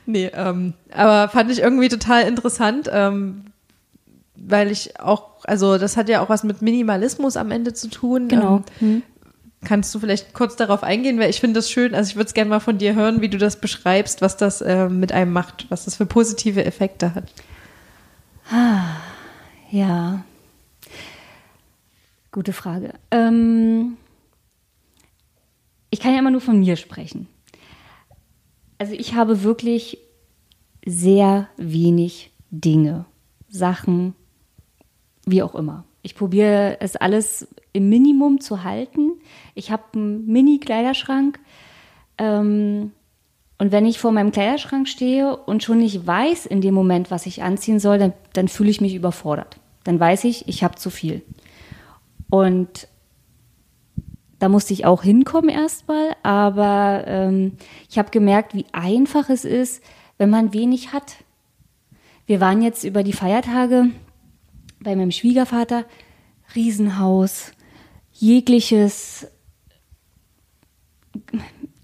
Nee, ähm, aber fand ich irgendwie total interessant, ähm, weil ich auch, also das hat ja auch was mit Minimalismus am Ende zu tun. Genau. Ähm, hm. Kannst du vielleicht kurz darauf eingehen, weil ich finde das schön, also ich würde es gerne mal von dir hören, wie du das beschreibst, was das äh, mit einem macht, was das für positive Effekte hat. Ah, ja. Gute Frage. Ähm, ich kann ja immer nur von mir sprechen. Also ich habe wirklich sehr wenig Dinge, Sachen, wie auch immer. Ich probiere es alles im Minimum zu halten. Ich habe einen Mini-Kleiderschrank. Ähm, und wenn ich vor meinem Kleiderschrank stehe und schon nicht weiß in dem Moment, was ich anziehen soll, dann, dann fühle ich mich überfordert. Dann weiß ich, ich habe zu viel. Und da musste ich auch hinkommen erstmal, aber ähm, ich habe gemerkt, wie einfach es ist, wenn man wenig hat. Wir waren jetzt über die Feiertage bei meinem Schwiegervater, Riesenhaus, jegliches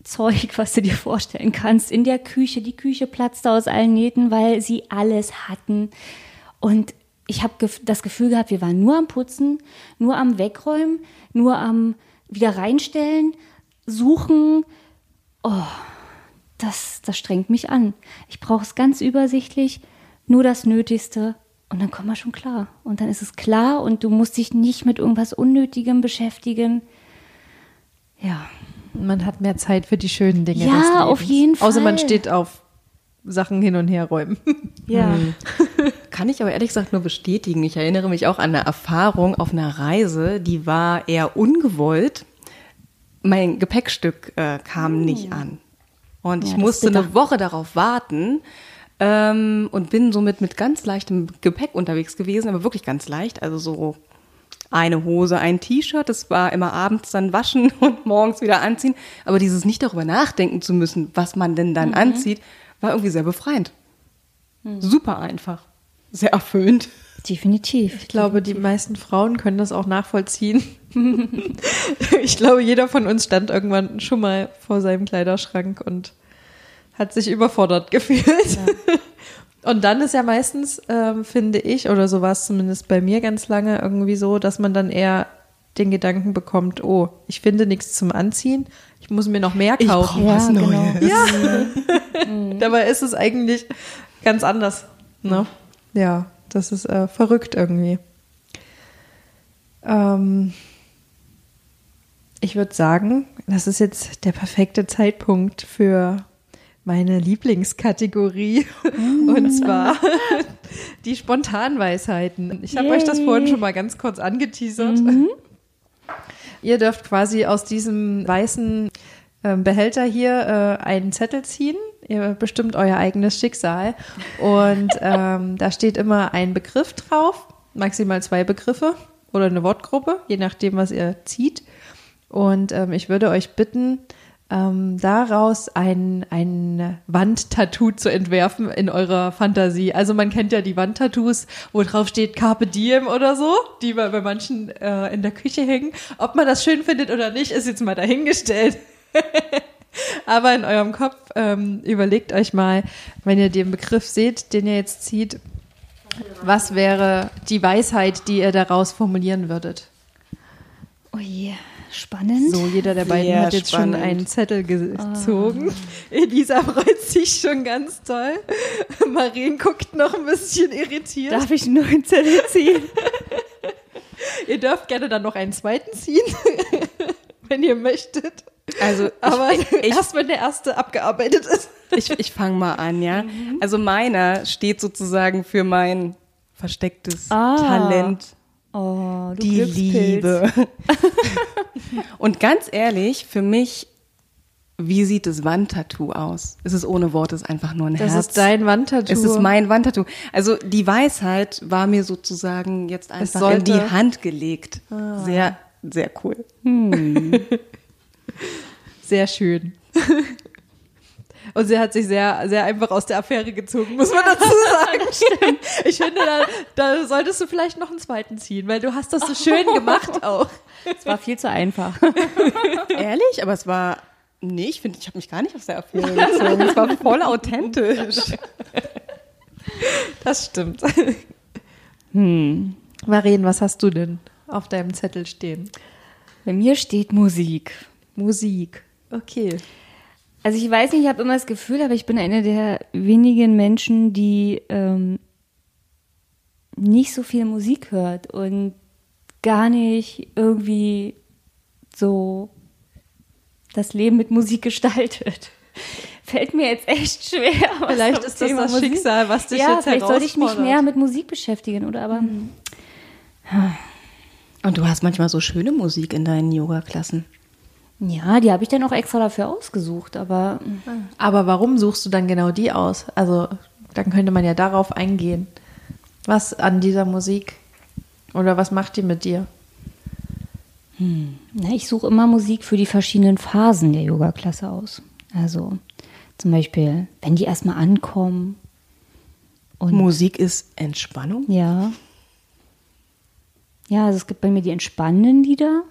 Zeug, was du dir vorstellen kannst. In der Küche, die Küche platzte aus allen Nähten, weil sie alles hatten. Und ich habe das Gefühl gehabt, wir waren nur am Putzen, nur am Wegräumen, nur am wieder reinstellen, suchen. Oh, das, das strengt mich an. Ich brauche es ganz übersichtlich, nur das Nötigste und dann kommen wir schon klar. Und dann ist es klar und du musst dich nicht mit irgendwas Unnötigem beschäftigen. Ja. Man hat mehr Zeit für die schönen Dinge. Ja, auf jeden Fall. Außer man steht auf Sachen hin und her räumen. Ja. Hm. Kann ich aber ehrlich gesagt nur bestätigen. Ich erinnere mich auch an eine Erfahrung auf einer Reise, die war eher ungewollt. Mein Gepäckstück äh, kam nicht an. Und Ja, ich musste eine Woche darauf warten ähm, und bin somit mit ganz leichtem Gepäck unterwegs gewesen, aber wirklich ganz leicht. Also so eine Hose, ein T-Shirt, das war immer abends dann waschen und morgens wieder anziehen. Aber dieses nicht darüber nachdenken zu müssen, was man denn dann anzieht, war irgendwie sehr befreiend. Super einfach. Sehr erfüllend. Definitiv. Ich glaube, die meisten Frauen können das auch nachvollziehen. ich glaube, jeder von uns stand irgendwann schon mal vor seinem Kleiderschrank und hat sich überfordert gefühlt. Und dann ist ja meistens, ähm, finde ich, oder so war es zumindest bei mir ganz lange irgendwie so, dass man dann eher den Gedanken bekommt, oh, ich finde nichts zum Anziehen, ich muss mir noch mehr Ich kaufen. was Ja, genau. Neues. Ja. Dabei ist es eigentlich ganz anders. Ne? Ja, das ist äh, verrückt irgendwie. Ähm, ich würde sagen, das ist jetzt der perfekte Zeitpunkt für meine Lieblingskategorie. Und zwar die Spontanweisheiten. Ich habe euch das vorhin schon mal ganz kurz angeteasert. Ihr dürft quasi aus diesem weißen ähm, Behälter hier äh, einen Zettel ziehen. Ihr bestimmt euer eigenes Schicksal. Und ähm, da steht immer ein Begriff drauf, maximal zwei Begriffe oder eine Wortgruppe, je nachdem, was ihr zieht. Und ähm, ich würde euch bitten, ähm, daraus ein, ein Wandtattoo zu entwerfen in eurer Fantasie. Also man kennt ja die Wandtattoos, wo drauf steht Carpe Diem oder so, die bei, bei manchen äh, in der Küche hängen. Ob man das schön findet oder nicht, ist jetzt mal dahingestellt. Aber in eurem Kopf ähm, überlegt euch mal, wenn ihr den Begriff seht, den ihr jetzt zieht, was wäre die Weisheit, die ihr daraus formulieren würdet? Spannend. So, jeder der beiden Sehr hat jetzt spannend. schon einen Zettel gezogen. Elisa freut sich schon ganz toll. Marien guckt noch ein bisschen irritiert. Darf ich nur einen Zettel ziehen? Ihr dürft gerne dann noch einen zweiten ziehen, wenn ihr möchtet. Also Aber ich, ich, erst wenn der erste abgearbeitet ist. ich, ich fange mal an, ja. Also meiner steht sozusagen für mein verstecktes Ah. Talent, Oh, du die. Liebe. Und ganz ehrlich, für mich, wie sieht das Wandtattoo aus? Es ist ohne Worte, es ist einfach nur ein Das Herz. ist dein Wandtattoo. Es ist mein Wandtattoo. Also die Weisheit war mir sozusagen jetzt einfach in die Hand gelegt. Sehr, sehr cool. Sehr schön. Und sie hat sich sehr, sehr einfach aus der Affäre gezogen, muss man dazu sagen. Ich finde, da, da solltest du vielleicht noch einen zweiten ziehen, weil du hast das so schön gemacht auch. Es war viel zu einfach. Ehrlich? Aber es war, nee, ich finde, ich habe mich gar nicht aus der Affäre gezogen. Es war voll authentisch. Das stimmt. Hm. Marien, was hast du denn auf deinem Zettel stehen? Bei mir steht Musik. Musik. Okay. Also ich weiß nicht, ich habe immer das Gefühl, aber ich bin eine der wenigen Menschen, die ähm, nicht so viel Musik hört und gar nicht irgendwie so das Leben mit Musik gestaltet. Fällt mir jetzt echt schwer. Vielleicht ist das Thema das Musik- Schicksal, was dich ja, jetzt vielleicht sollte ich mich mehr mit Musik beschäftigen, oder? Aber Und du hast manchmal so schöne Musik in deinen Yoga-Klassen. Ja, die habe ich dann auch extra dafür ausgesucht. Aber Aber warum suchst du dann genau die aus? Also, dann könnte man ja darauf eingehen. Was an dieser Musik oder was macht die mit dir? Na, ich suche immer Musik für die verschiedenen Phasen der Yoga-Klasse aus. Also zum Beispiel, wenn die erstmal ankommen und Musik ist Entspannung. ja. Ja, also es gibt bei mir die entspannenden Lieder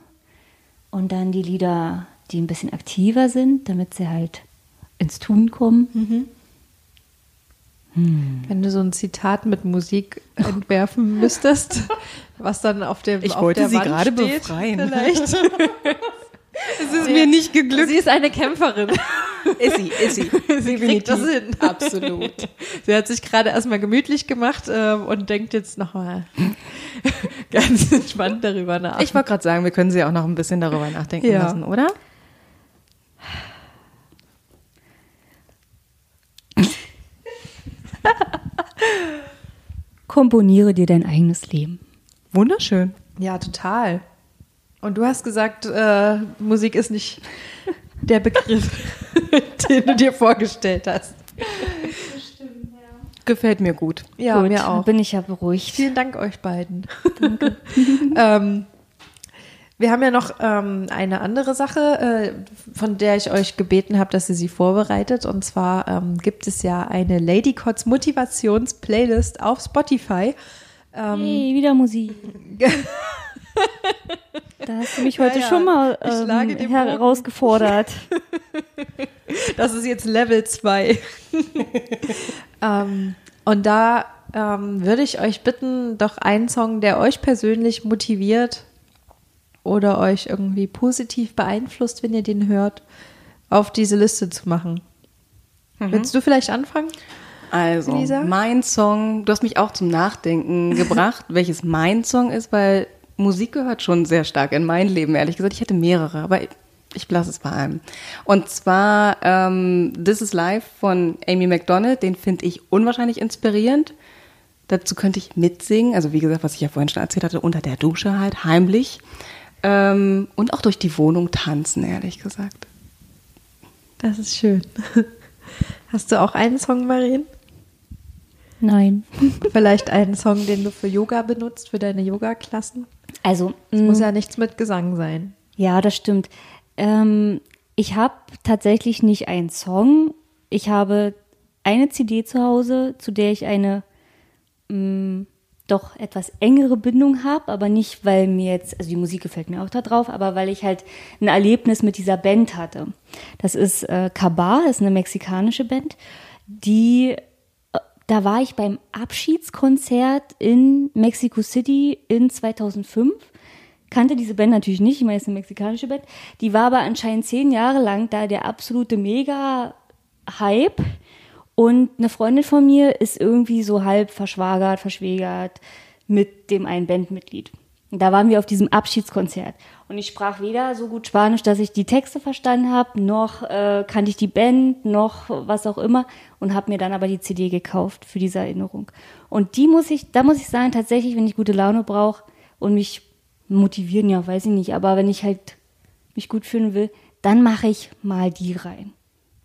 und dann die Lieder, die ein bisschen aktiver sind, damit sie halt ins Tun kommen. Wenn du so ein Zitat mit Musik entwerfen müsstest, was dann auf dem Ich auf wollte der sie Wand gerade steht, befreien. Vielleicht. Es ist mir nicht geglückt. Sie ist eine Kämpferin. Ist sie, ist sie. Sie kriegt das hin. Absolut. Sie hat sich gerade erstmal gemütlich gemacht ähm, und denkt jetzt nochmal ganz entspannt darüber nach. Ich wollte gerade sagen, wir können sie auch noch ein bisschen darüber nachdenken Ja. lassen, oder? Komponiere dir dein eigenes Leben. Wunderschön. ja, total. Und du hast gesagt, äh, Musik ist nicht der Begriff, den du dir vorgestellt hast. Gefällt mir gut. Ja, Gut, mir auch. Bin ich ja beruhigt. Vielen Dank euch beiden. ähm, wir haben ja noch ähm, eine andere Sache, äh, von der ich euch gebeten habe, dass ihr sie vorbereitet. Und zwar ähm, gibt es ja eine Lady Cots Motivations-Playlist auf Spotify. Hey, wieder Musik. da hast du mich heute ja, schon mal ähm, herausgefordert. Das ist jetzt Level 2. ähm, und da ähm, würde ich euch bitten, doch einen Song, der euch persönlich motiviert oder euch irgendwie positiv beeinflusst, wenn ihr den hört, auf diese Liste zu machen. Willst du vielleicht anfangen? Also, Lisa? mein Song, du hast mich auch zum Nachdenken gebracht, welches mein Song ist, weil Musik gehört schon sehr stark in mein Leben, ehrlich gesagt. Ich hätte mehrere, aber ich, lasse es bei einem. Und zwar ähm, This is Life von Amy McDonald, den finde ich unwahrscheinlich inspirierend. Dazu könnte ich mitsingen, also wie gesagt, was ich ja vorhin schon erzählt hatte, unter der Dusche halt, heimlich. Ähm, und auch durch die Wohnung tanzen, ehrlich gesagt. Das ist schön. Hast du auch einen Song, Marien? Nein. Vielleicht einen Song, den du für Yoga benutzt, für deine Yoga-Klassen? Also, Es muss ja nichts mit Gesang sein. Ja, das stimmt. Ähm, ich habe tatsächlich nicht einen Song. Ich habe eine CD zu Hause, zu der ich eine mh, doch etwas engere Bindung habe, aber nicht, weil mir jetzt, also die Musik gefällt mir auch da drauf, aber weil ich halt ein Erlebnis mit dieser Band hatte. Das ist äh, Kabar, ist eine mexikanische Band, die da war ich beim Abschiedskonzert in Mexico City in 2005 kannte diese Band natürlich nicht, ich meine, es ist eine mexikanische Band. Die war aber anscheinend zehn Jahre lang da der absolute Mega-Hype. Und eine Freundin von mir ist irgendwie so halb verschwagert, verschwägert mit dem einen Bandmitglied. Und da waren wir auf diesem Abschiedskonzert. Und ich sprach weder so gut Spanisch, dass ich die Texte verstanden habe, noch äh, kannte ich die Band, noch was auch immer. Und habe mir dann aber die CD gekauft für diese Erinnerung. Und die muss ich, da muss ich sagen, tatsächlich, wenn ich gute Laune brauche und mich motivieren, ja, weiß ich nicht, aber wenn ich halt mich gut fühlen will, dann mache ich mal die rein.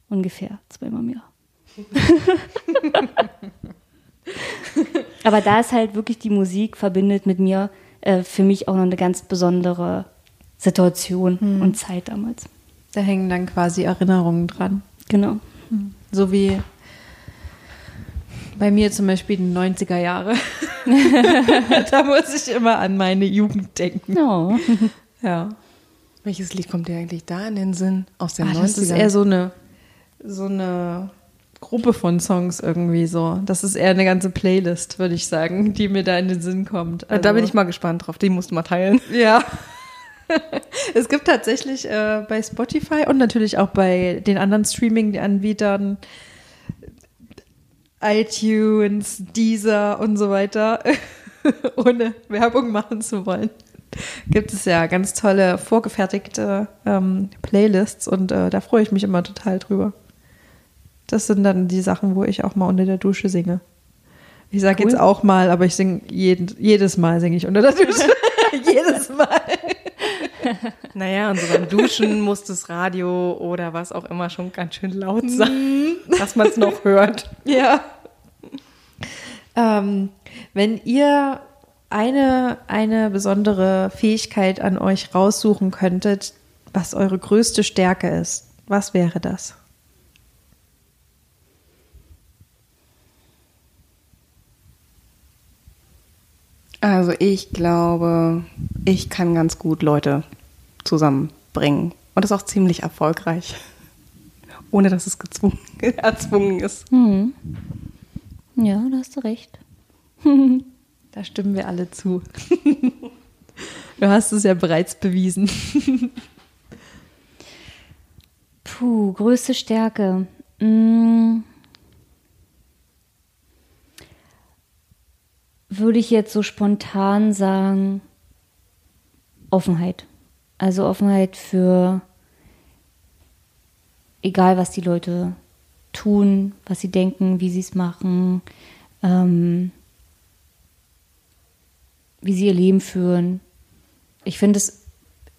Ungefähr zweimal im Jahr. aber da ist halt wirklich die Musik verbindet mit mir äh, für mich auch noch eine ganz besondere Situation und Zeit damals. Da hängen dann quasi Erinnerungen dran. Genau. So wie bei mir zum Beispiel die 90er Jahre. da muss ich immer an meine Jugend denken. Ja. Ja. Welches Lied kommt dir eigentlich da in den Sinn? Aus den Ah, 90ern? das ist eher so eine, so eine Gruppe von Songs irgendwie so. Das ist eher eine ganze Playlist, würde ich sagen, die mir da in den Sinn kommt. Äh, da bin Also- ich mal gespannt drauf. Die musst du mal teilen. Ja. es gibt tatsächlich äh, bei Spotify und natürlich auch bei den anderen Streaming-Anbietern iTunes, Deezer und so weiter, ohne Werbung machen zu wollen, gibt es ja ganz tolle vorgefertigte ähm, Playlists und äh, da freue ich mich immer total drüber. Das sind dann die Sachen, wo ich auch mal unter der Dusche singe. Ich sage Cool. jetzt auch mal, aber ich singe jeden, jedes Mal singe ich unter der Dusche. jedes Mal. Naja, und so beim Duschen muss das Radio oder was auch immer schon ganz schön laut sein, dass man es noch hört. Ja. Ähm, wenn ihr eine, eine besondere Fähigkeit an euch raussuchen könntet, was eure größte Stärke ist, was wäre das? Also ich glaube, ich kann ganz gut Leute zusammenbringen. Und ist auch ziemlich erfolgreich. Ohne dass es gezwungen, erzwungen ist. Mhm. Ja, da hast du recht. Da stimmen wir alle zu. Du hast es ja bereits bewiesen. Puh, größte Stärke. Mm. Würde ich jetzt so spontan sagen, Offenheit. Also Offenheit für egal, was die Leute tun, was sie denken, wie sie es machen, ähm, wie sie ihr Leben führen. Ich finde es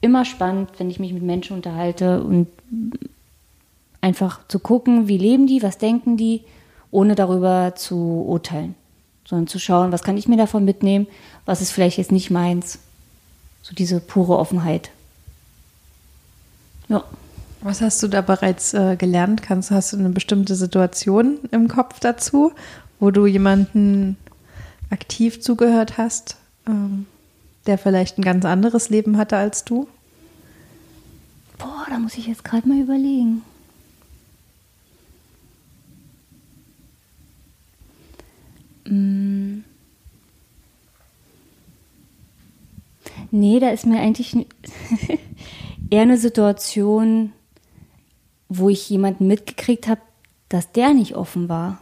immer spannend, wenn ich mich mit Menschen unterhalte und einfach zu gucken, wie leben die, was denken die, ohne darüber zu urteilen, sondern zu schauen, was kann ich mir davon mitnehmen, was ist vielleicht jetzt nicht meins. So diese pure Offenheit. Ja. Was hast du da bereits äh, gelernt? Kannst, hast du eine bestimmte Situation im Kopf dazu, wo du jemanden aktiv zugehört hast, ähm, der vielleicht ein ganz anderes Leben hatte als du? Boah, da muss ich jetzt gerade mal überlegen. Mm. Nee, da ist mir eigentlich eher eine Situation, wo ich jemanden mitgekriegt habe, dass der nicht offen war.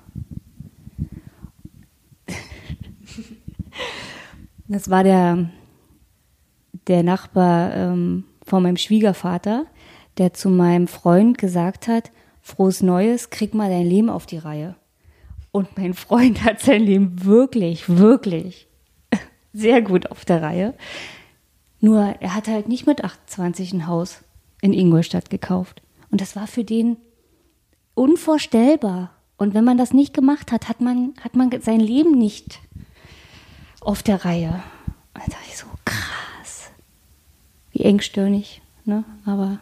Das war der, der Nachbar ähm, von meinem Schwiegervater, der zu meinem Freund gesagt hat, frohes Neues, krieg mal dein Leben auf die Reihe. Und mein Freund hat sein Leben wirklich, wirklich sehr gut auf der Reihe. Nur er hat halt nicht mit 28 ein Haus in Ingolstadt gekauft. Und das war für den unvorstellbar. Und wenn man das nicht gemacht hat, hat man, hat man sein Leben nicht auf der Reihe. Und da dachte ich so, krass. Wie engstirnig, ne? Aber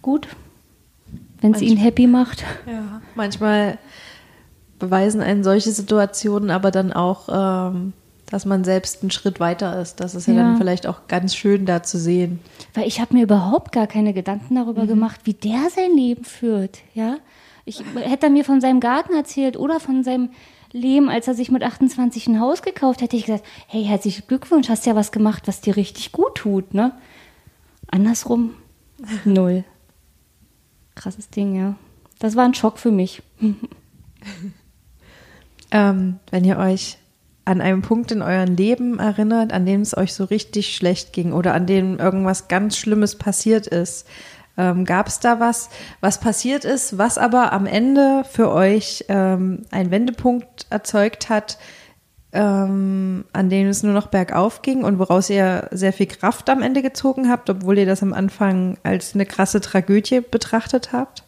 gut, wenn es ihn happy macht. Ja, manchmal beweisen einen solche Situationen aber dann auch, ähm, dass man selbst einen Schritt weiter ist. Das ist ja, ja, dann vielleicht auch ganz schön da zu sehen. Weil ich habe mir überhaupt gar keine Gedanken darüber mhm. gemacht, wie der sein Leben führt. Ja, ich hätte er mir von seinem Garten erzählt oder von seinem Leben, als er sich mit 28 ein Haus gekauft hätte ich gesagt, hey, herzlichen Glückwunsch, hast ja was gemacht, was dir richtig gut tut, ne? Andersrum, null. Krasses Ding, ja. Das war ein Schock für mich. ähm, wenn ihr euch an einem Punkt in eurem Leben erinnert, an dem es euch so richtig schlecht ging oder an dem irgendwas ganz Schlimmes passiert ist? Ähm, Gab es da was, was passiert ist, was aber am Ende für euch ähm, einen Wendepunkt erzeugt hat, ähm, an dem es nur noch bergauf ging und woraus ihr sehr viel Kraft am Ende gezogen habt, obwohl ihr das am Anfang als eine krasse Tragödie betrachtet habt?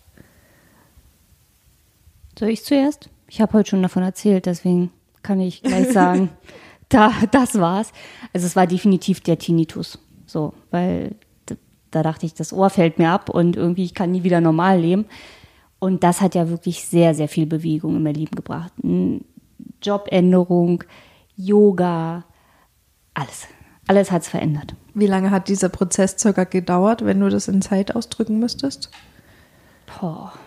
Soll ich zuerst? Ich habe heute schon davon erzählt, deswegen kann ich gleich sagen, da, das war's. Also es war definitiv der Tinnitus. So, weil da dachte ich, das Ohr fällt mir ab und irgendwie ich kann nie wieder normal leben. Und das hat ja wirklich sehr, sehr viel Bewegung in mein Leben gebracht. Jobänderung, Yoga, alles. Alles hat es verändert. Wie lange hat dieser Prozess circa gedauert, wenn du das in Zeit ausdrücken müsstest? Boah. Mm,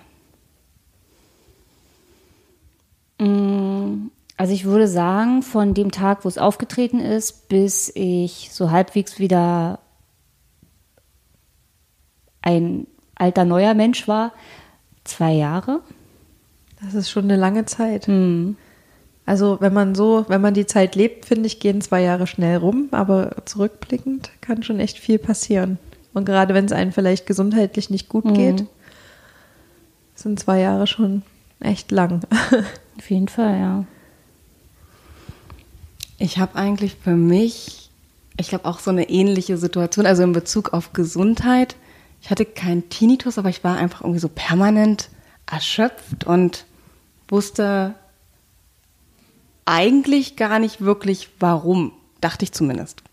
also ich würde sagen, von dem Tag, wo es aufgetreten ist, bis ich so halbwegs wieder ein alter neuer Mensch war, zwei Jahre. Das ist schon eine lange Zeit. Hm. Also wenn man so, wenn man die Zeit lebt, finde ich, gehen zwei Jahre schnell rum, aber zurückblickend kann schon echt viel passieren. Und gerade wenn es einem vielleicht gesundheitlich nicht gut hm. geht, sind zwei Jahre schon echt lang. Auf jeden Fall, ja. Ich habe eigentlich für mich, ich glaube auch so eine ähnliche Situation, also in Bezug auf Gesundheit. Ich hatte keinen Tinnitus, aber ich war einfach irgendwie so permanent erschöpft und wusste eigentlich gar nicht wirklich warum, dachte ich zumindest.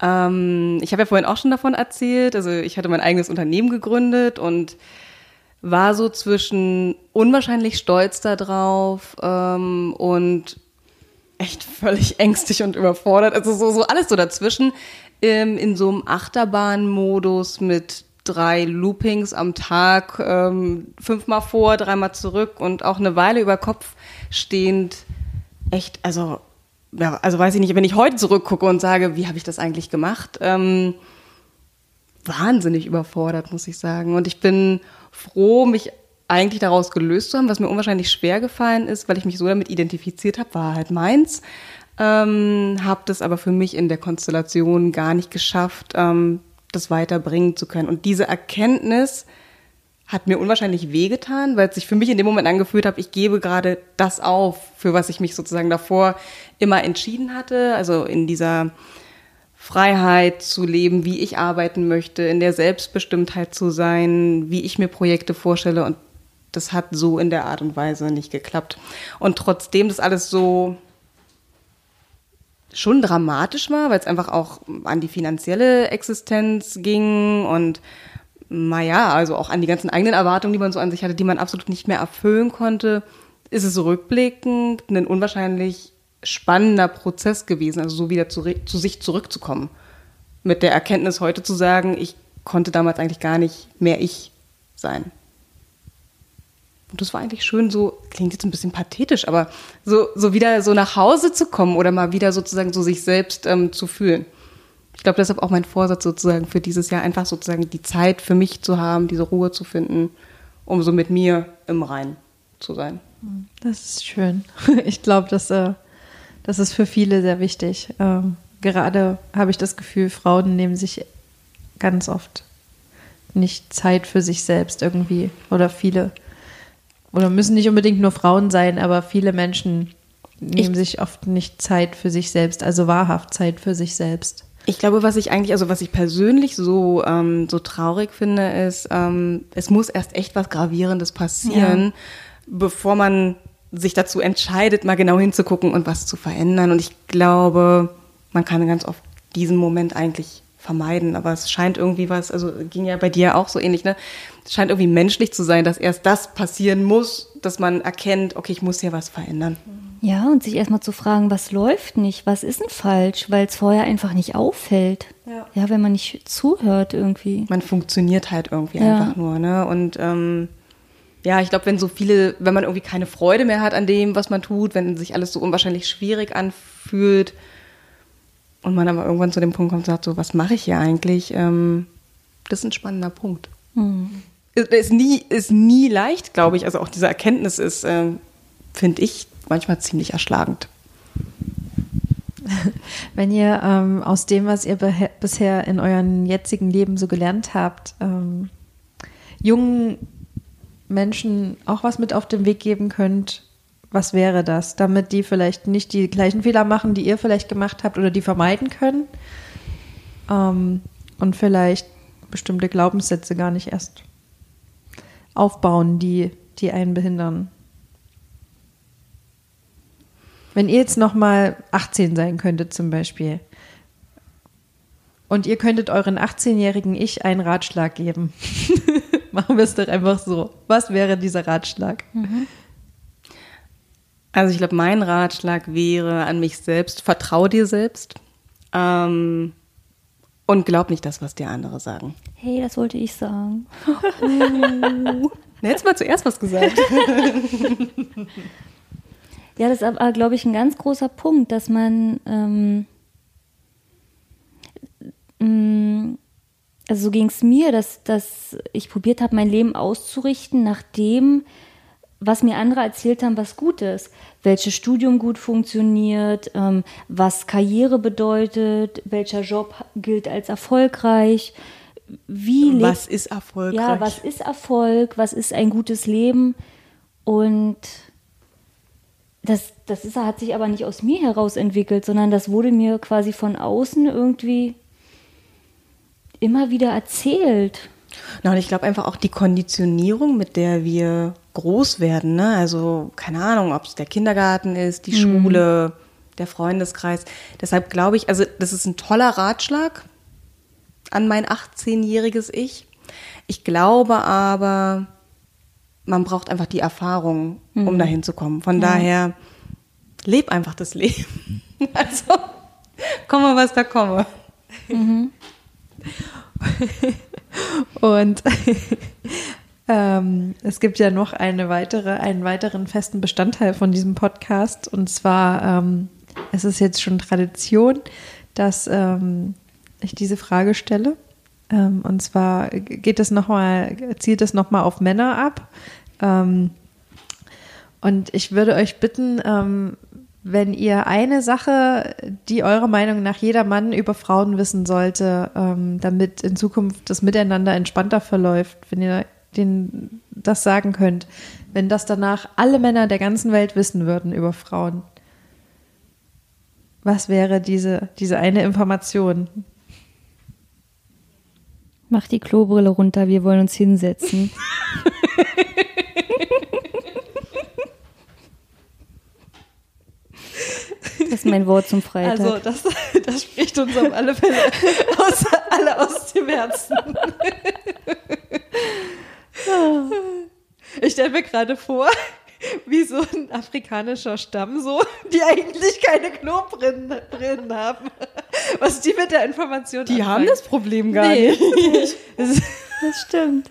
Ähm, ich habe ja vorhin auch schon davon erzählt, also ich hatte mein eigenes Unternehmen gegründet und war so zwischen unwahrscheinlich stolz darauf ähm, und echt völlig ängstlich und überfordert. Also so, so alles so dazwischen ähm, in so einem Achterbahnmodus mit drei Loopings am Tag, ähm, fünfmal vor, dreimal zurück und auch eine Weile über Kopf stehend echt, also, ja, also weiß ich nicht, wenn ich heute zurückgucke und sage, wie habe ich das eigentlich gemacht, ähm, wahnsinnig überfordert, muss ich sagen. Und ich bin froh, mich eigentlich daraus gelöst zu haben, was mir unwahrscheinlich schwer gefallen ist, weil ich mich so damit identifiziert habe, war halt meins. Ähm, habe das aber für mich in der Konstellation gar nicht geschafft, ähm, das weiterbringen zu können. Und diese Erkenntnis hat mir unwahrscheinlich wehgetan, weil es sich für mich in dem Moment angefühlt hat, ich gebe gerade das auf, für was ich mich sozusagen davor immer entschieden hatte. Also in dieser Freiheit zu leben, wie ich arbeiten möchte, in der Selbstbestimmtheit zu sein, wie ich mir Projekte vorstelle. Und das hat so in der Art und Weise nicht geklappt. Und trotzdem das alles so schon dramatisch war, weil es einfach auch an die finanzielle Existenz ging und naja, also auch an die ganzen eigenen Erwartungen, die man so an sich hatte, die man absolut nicht mehr erfüllen konnte, ist es rückblickend ein unwahrscheinlich spannender Prozess gewesen, also so wieder zu, zu sich zurückzukommen. Mit der Erkenntnis heute zu sagen, ich konnte damals eigentlich gar nicht mehr ich sein. Und das war eigentlich schön, so, klingt jetzt ein bisschen pathetisch, aber so, so wieder so nach Hause zu kommen oder mal wieder sozusagen so sich selbst ähm, zu fühlen. Ich glaube, deshalb auch mein Vorsatz sozusagen für dieses Jahr, einfach sozusagen die Zeit für mich zu haben, diese Ruhe zu finden, um so mit mir im Rein zu sein. Das ist schön. Ich glaube, das, äh, das ist für viele sehr wichtig. Ähm, gerade habe ich das Gefühl, Frauen nehmen sich ganz oft nicht Zeit für sich selbst irgendwie oder viele oder müssen nicht unbedingt nur Frauen sein, aber viele Menschen nehmen ich, sich oft nicht Zeit für sich selbst, also wahrhaft Zeit für sich selbst. Ich glaube, was ich eigentlich, also was ich persönlich so, ähm, so traurig finde, ist, ähm, es muss erst echt was Gravierendes passieren, ja. bevor man sich dazu entscheidet, mal genau hinzugucken und was zu verändern. Und ich glaube, man kann ganz oft diesen Moment eigentlich vermeiden. Aber es scheint irgendwie was, also ging ja bei dir auch so ähnlich, ne? Es scheint irgendwie menschlich zu sein, dass erst das passieren muss, dass man erkennt, okay, ich muss hier was verändern. Ja, und sich erstmal zu fragen, was läuft nicht, was ist denn falsch, weil es vorher einfach nicht auffällt. Ja. ja, wenn man nicht zuhört irgendwie. Man funktioniert halt irgendwie ja. einfach nur, ne? Und ähm, ja, ich glaube, wenn so viele, wenn man irgendwie keine Freude mehr hat an dem, was man tut, wenn sich alles so unwahrscheinlich schwierig anfühlt, und man aber irgendwann zu dem Punkt kommt und sagt, so, was mache ich hier eigentlich? Ähm, das ist ein spannender Punkt. Mhm. Ist, nie, ist nie leicht, glaube ich. Also auch diese Erkenntnis ist, äh, finde ich, manchmal ziemlich erschlagend. Wenn ihr ähm, aus dem, was ihr bisher in eurem jetzigen Leben so gelernt habt, ähm, jungen Menschen auch was mit auf den Weg geben könnt, was wäre das, damit die vielleicht nicht die gleichen Fehler machen, die ihr vielleicht gemacht habt oder die vermeiden können. Ähm, und vielleicht bestimmte Glaubenssätze gar nicht erst aufbauen, die, die einen behindern. Wenn ihr jetzt noch mal 18 sein könntet zum Beispiel und ihr könntet euren 18-jährigen Ich einen Ratschlag geben, machen wir es doch einfach so. Was wäre dieser Ratschlag? Mhm. Also ich glaube, mein Ratschlag wäre an mich selbst, vertrau dir selbst ähm, und glaub nicht das, was dir andere sagen. Hey, das wollte ich sagen. Uh. Hättest mal zuerst was gesagt. ja, das ist aber, glaube ich, ein ganz großer Punkt, dass man ähm, mm, also so ging es mir, dass, dass ich probiert habe, mein Leben auszurichten nach dem, was mir andere erzählt haben, was gut ist. Welches Studium gut funktioniert, ähm, was Karriere bedeutet, welcher Job gilt als erfolgreich. Wie was ist erfolgreich? Ja, was ist Erfolg? Was ist ein gutes Leben? Und das, das ist, hat sich aber nicht aus mir heraus entwickelt, sondern das wurde mir quasi von außen irgendwie immer wieder erzählt. Na, und ich glaube einfach auch die Konditionierung, mit der wir groß werden, ne? Also, keine Ahnung, ob es der Kindergarten ist, die mhm. Schule, der Freundeskreis. Deshalb glaube ich, also das ist ein toller Ratschlag an mein 18-jähriges Ich. Ich glaube aber, man braucht einfach die Erfahrung, um mhm. dahin zu kommen. Von ja. daher, leb einfach das Leben. also, komme, was da komme. Mhm. Und ähm, es gibt ja noch eine weitere, einen weiteren festen Bestandteil von diesem Podcast. Und zwar, ähm, es ist jetzt schon Tradition, dass ähm, ich diese Frage stelle. Ähm, und zwar geht es noch mal, zielt es nochmal auf Männer ab. Ähm, und ich würde euch bitten, ähm, wenn ihr eine Sache, die eurer Meinung nach jeder Mann über Frauen wissen sollte, ähm, damit in Zukunft das Miteinander entspannter verläuft, wenn ihr denen das sagen könnt, wenn das danach alle Männer der ganzen Welt wissen würden über Frauen, was wäre diese, diese eine Information? Mach die Klobrille runter, wir wollen uns hinsetzen. Das ist mein Wort zum Freitag. Also das, das spricht uns auf alle Fälle aus, alle aus dem Herzen. Ich stelle mir gerade vor, wie so ein afrikanischer Stamm, so, die eigentlich keine Klobrillen Brillen haben. Was die mit der Information Die haben anfangen. das Problem gar Nee. nicht. Das- das stimmt.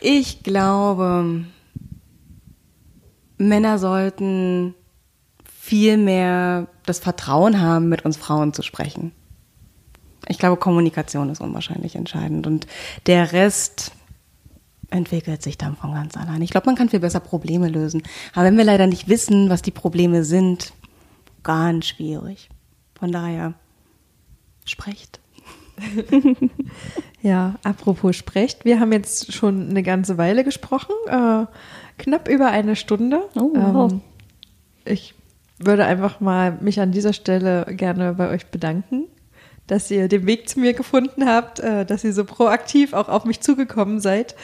Ich glaube, Männer sollten viel mehr das Vertrauen haben, mit uns Frauen zu sprechen. Ich glaube, Kommunikation ist unwahrscheinlich entscheidend und der Rest entwickelt sich dann von ganz allein. Ich glaube, man kann viel besser Probleme lösen. Aber wenn wir leider nicht wissen, was die Probleme sind, ganz schwierig. Von daher, sprecht. Ja, apropos sprecht, wir haben jetzt schon eine ganze Weile gesprochen, äh, knapp über eine Stunde. Oh, wow. Ähm, ich würde einfach mal mich an dieser Stelle gerne bei euch bedanken, dass ihr den Weg zu mir gefunden habt, äh, dass ihr so proaktiv auch auf mich zugekommen seid.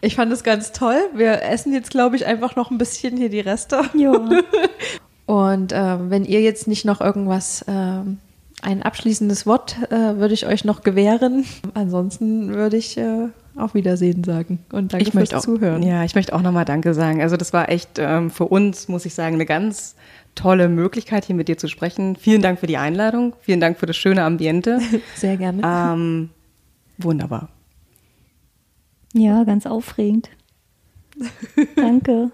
Ich fand es ganz toll. Wir essen jetzt, glaube ich, einfach noch ein bisschen hier die Reste. Ja. Und ähm, wenn ihr jetzt nicht noch irgendwas, ähm, ein abschließendes Wort äh, würde ich euch noch gewähren. Ansonsten würde ich äh, auf Wiedersehen sagen und danke ich fürs auch, Zuhören. Ja, ich möchte auch nochmal Danke sagen. Also das war echt ähm, für uns, muss ich sagen, eine ganz tolle Möglichkeit, hier mit dir zu sprechen. Vielen Dank für die Einladung. Vielen Dank für das schöne Ambiente. Sehr gerne. ähm, wunderbar. ja, ganz aufregend. Danke.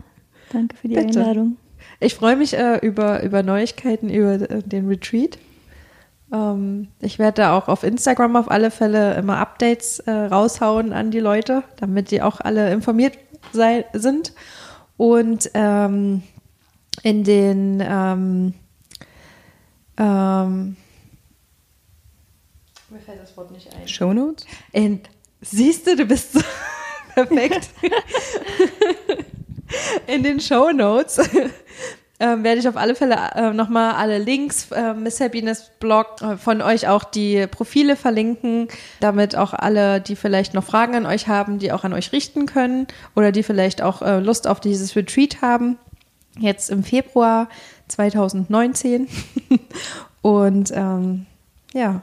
Danke für die Bitte. Einladung. Ich freue mich äh, über, über Neuigkeiten über äh, den Retreat. Ähm, ich werde da auch auf Instagram auf alle Fälle immer Updates äh, raushauen an die Leute, damit die auch alle informiert sei, sind. Und ähm, in den ähm, ähm, mir fällt das Wort nicht ein. Shownotes? In, siehst du, du bist so perfekt. In den Show Notes ähm, werde ich auf alle Fälle äh, nochmal alle Links, äh, Miss Happiness Blog, äh, von euch auch die Profile verlinken, damit auch alle, die vielleicht noch Fragen an euch haben, die auch an euch richten können oder die vielleicht auch äh, Lust auf dieses Retreat haben. Jetzt im Februar 2019. Und ähm, ja,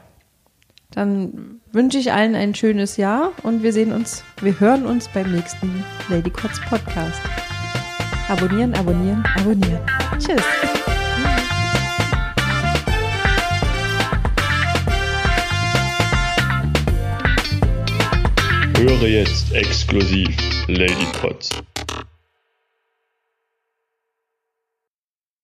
dann wünsche ich allen ein schönes Jahr und wir sehen uns, wir hören uns beim nächsten Lady Kotz Podcast. Abonnieren, abonnieren, abonnieren. Tschüss. Höre jetzt exklusiv Lady Kotz.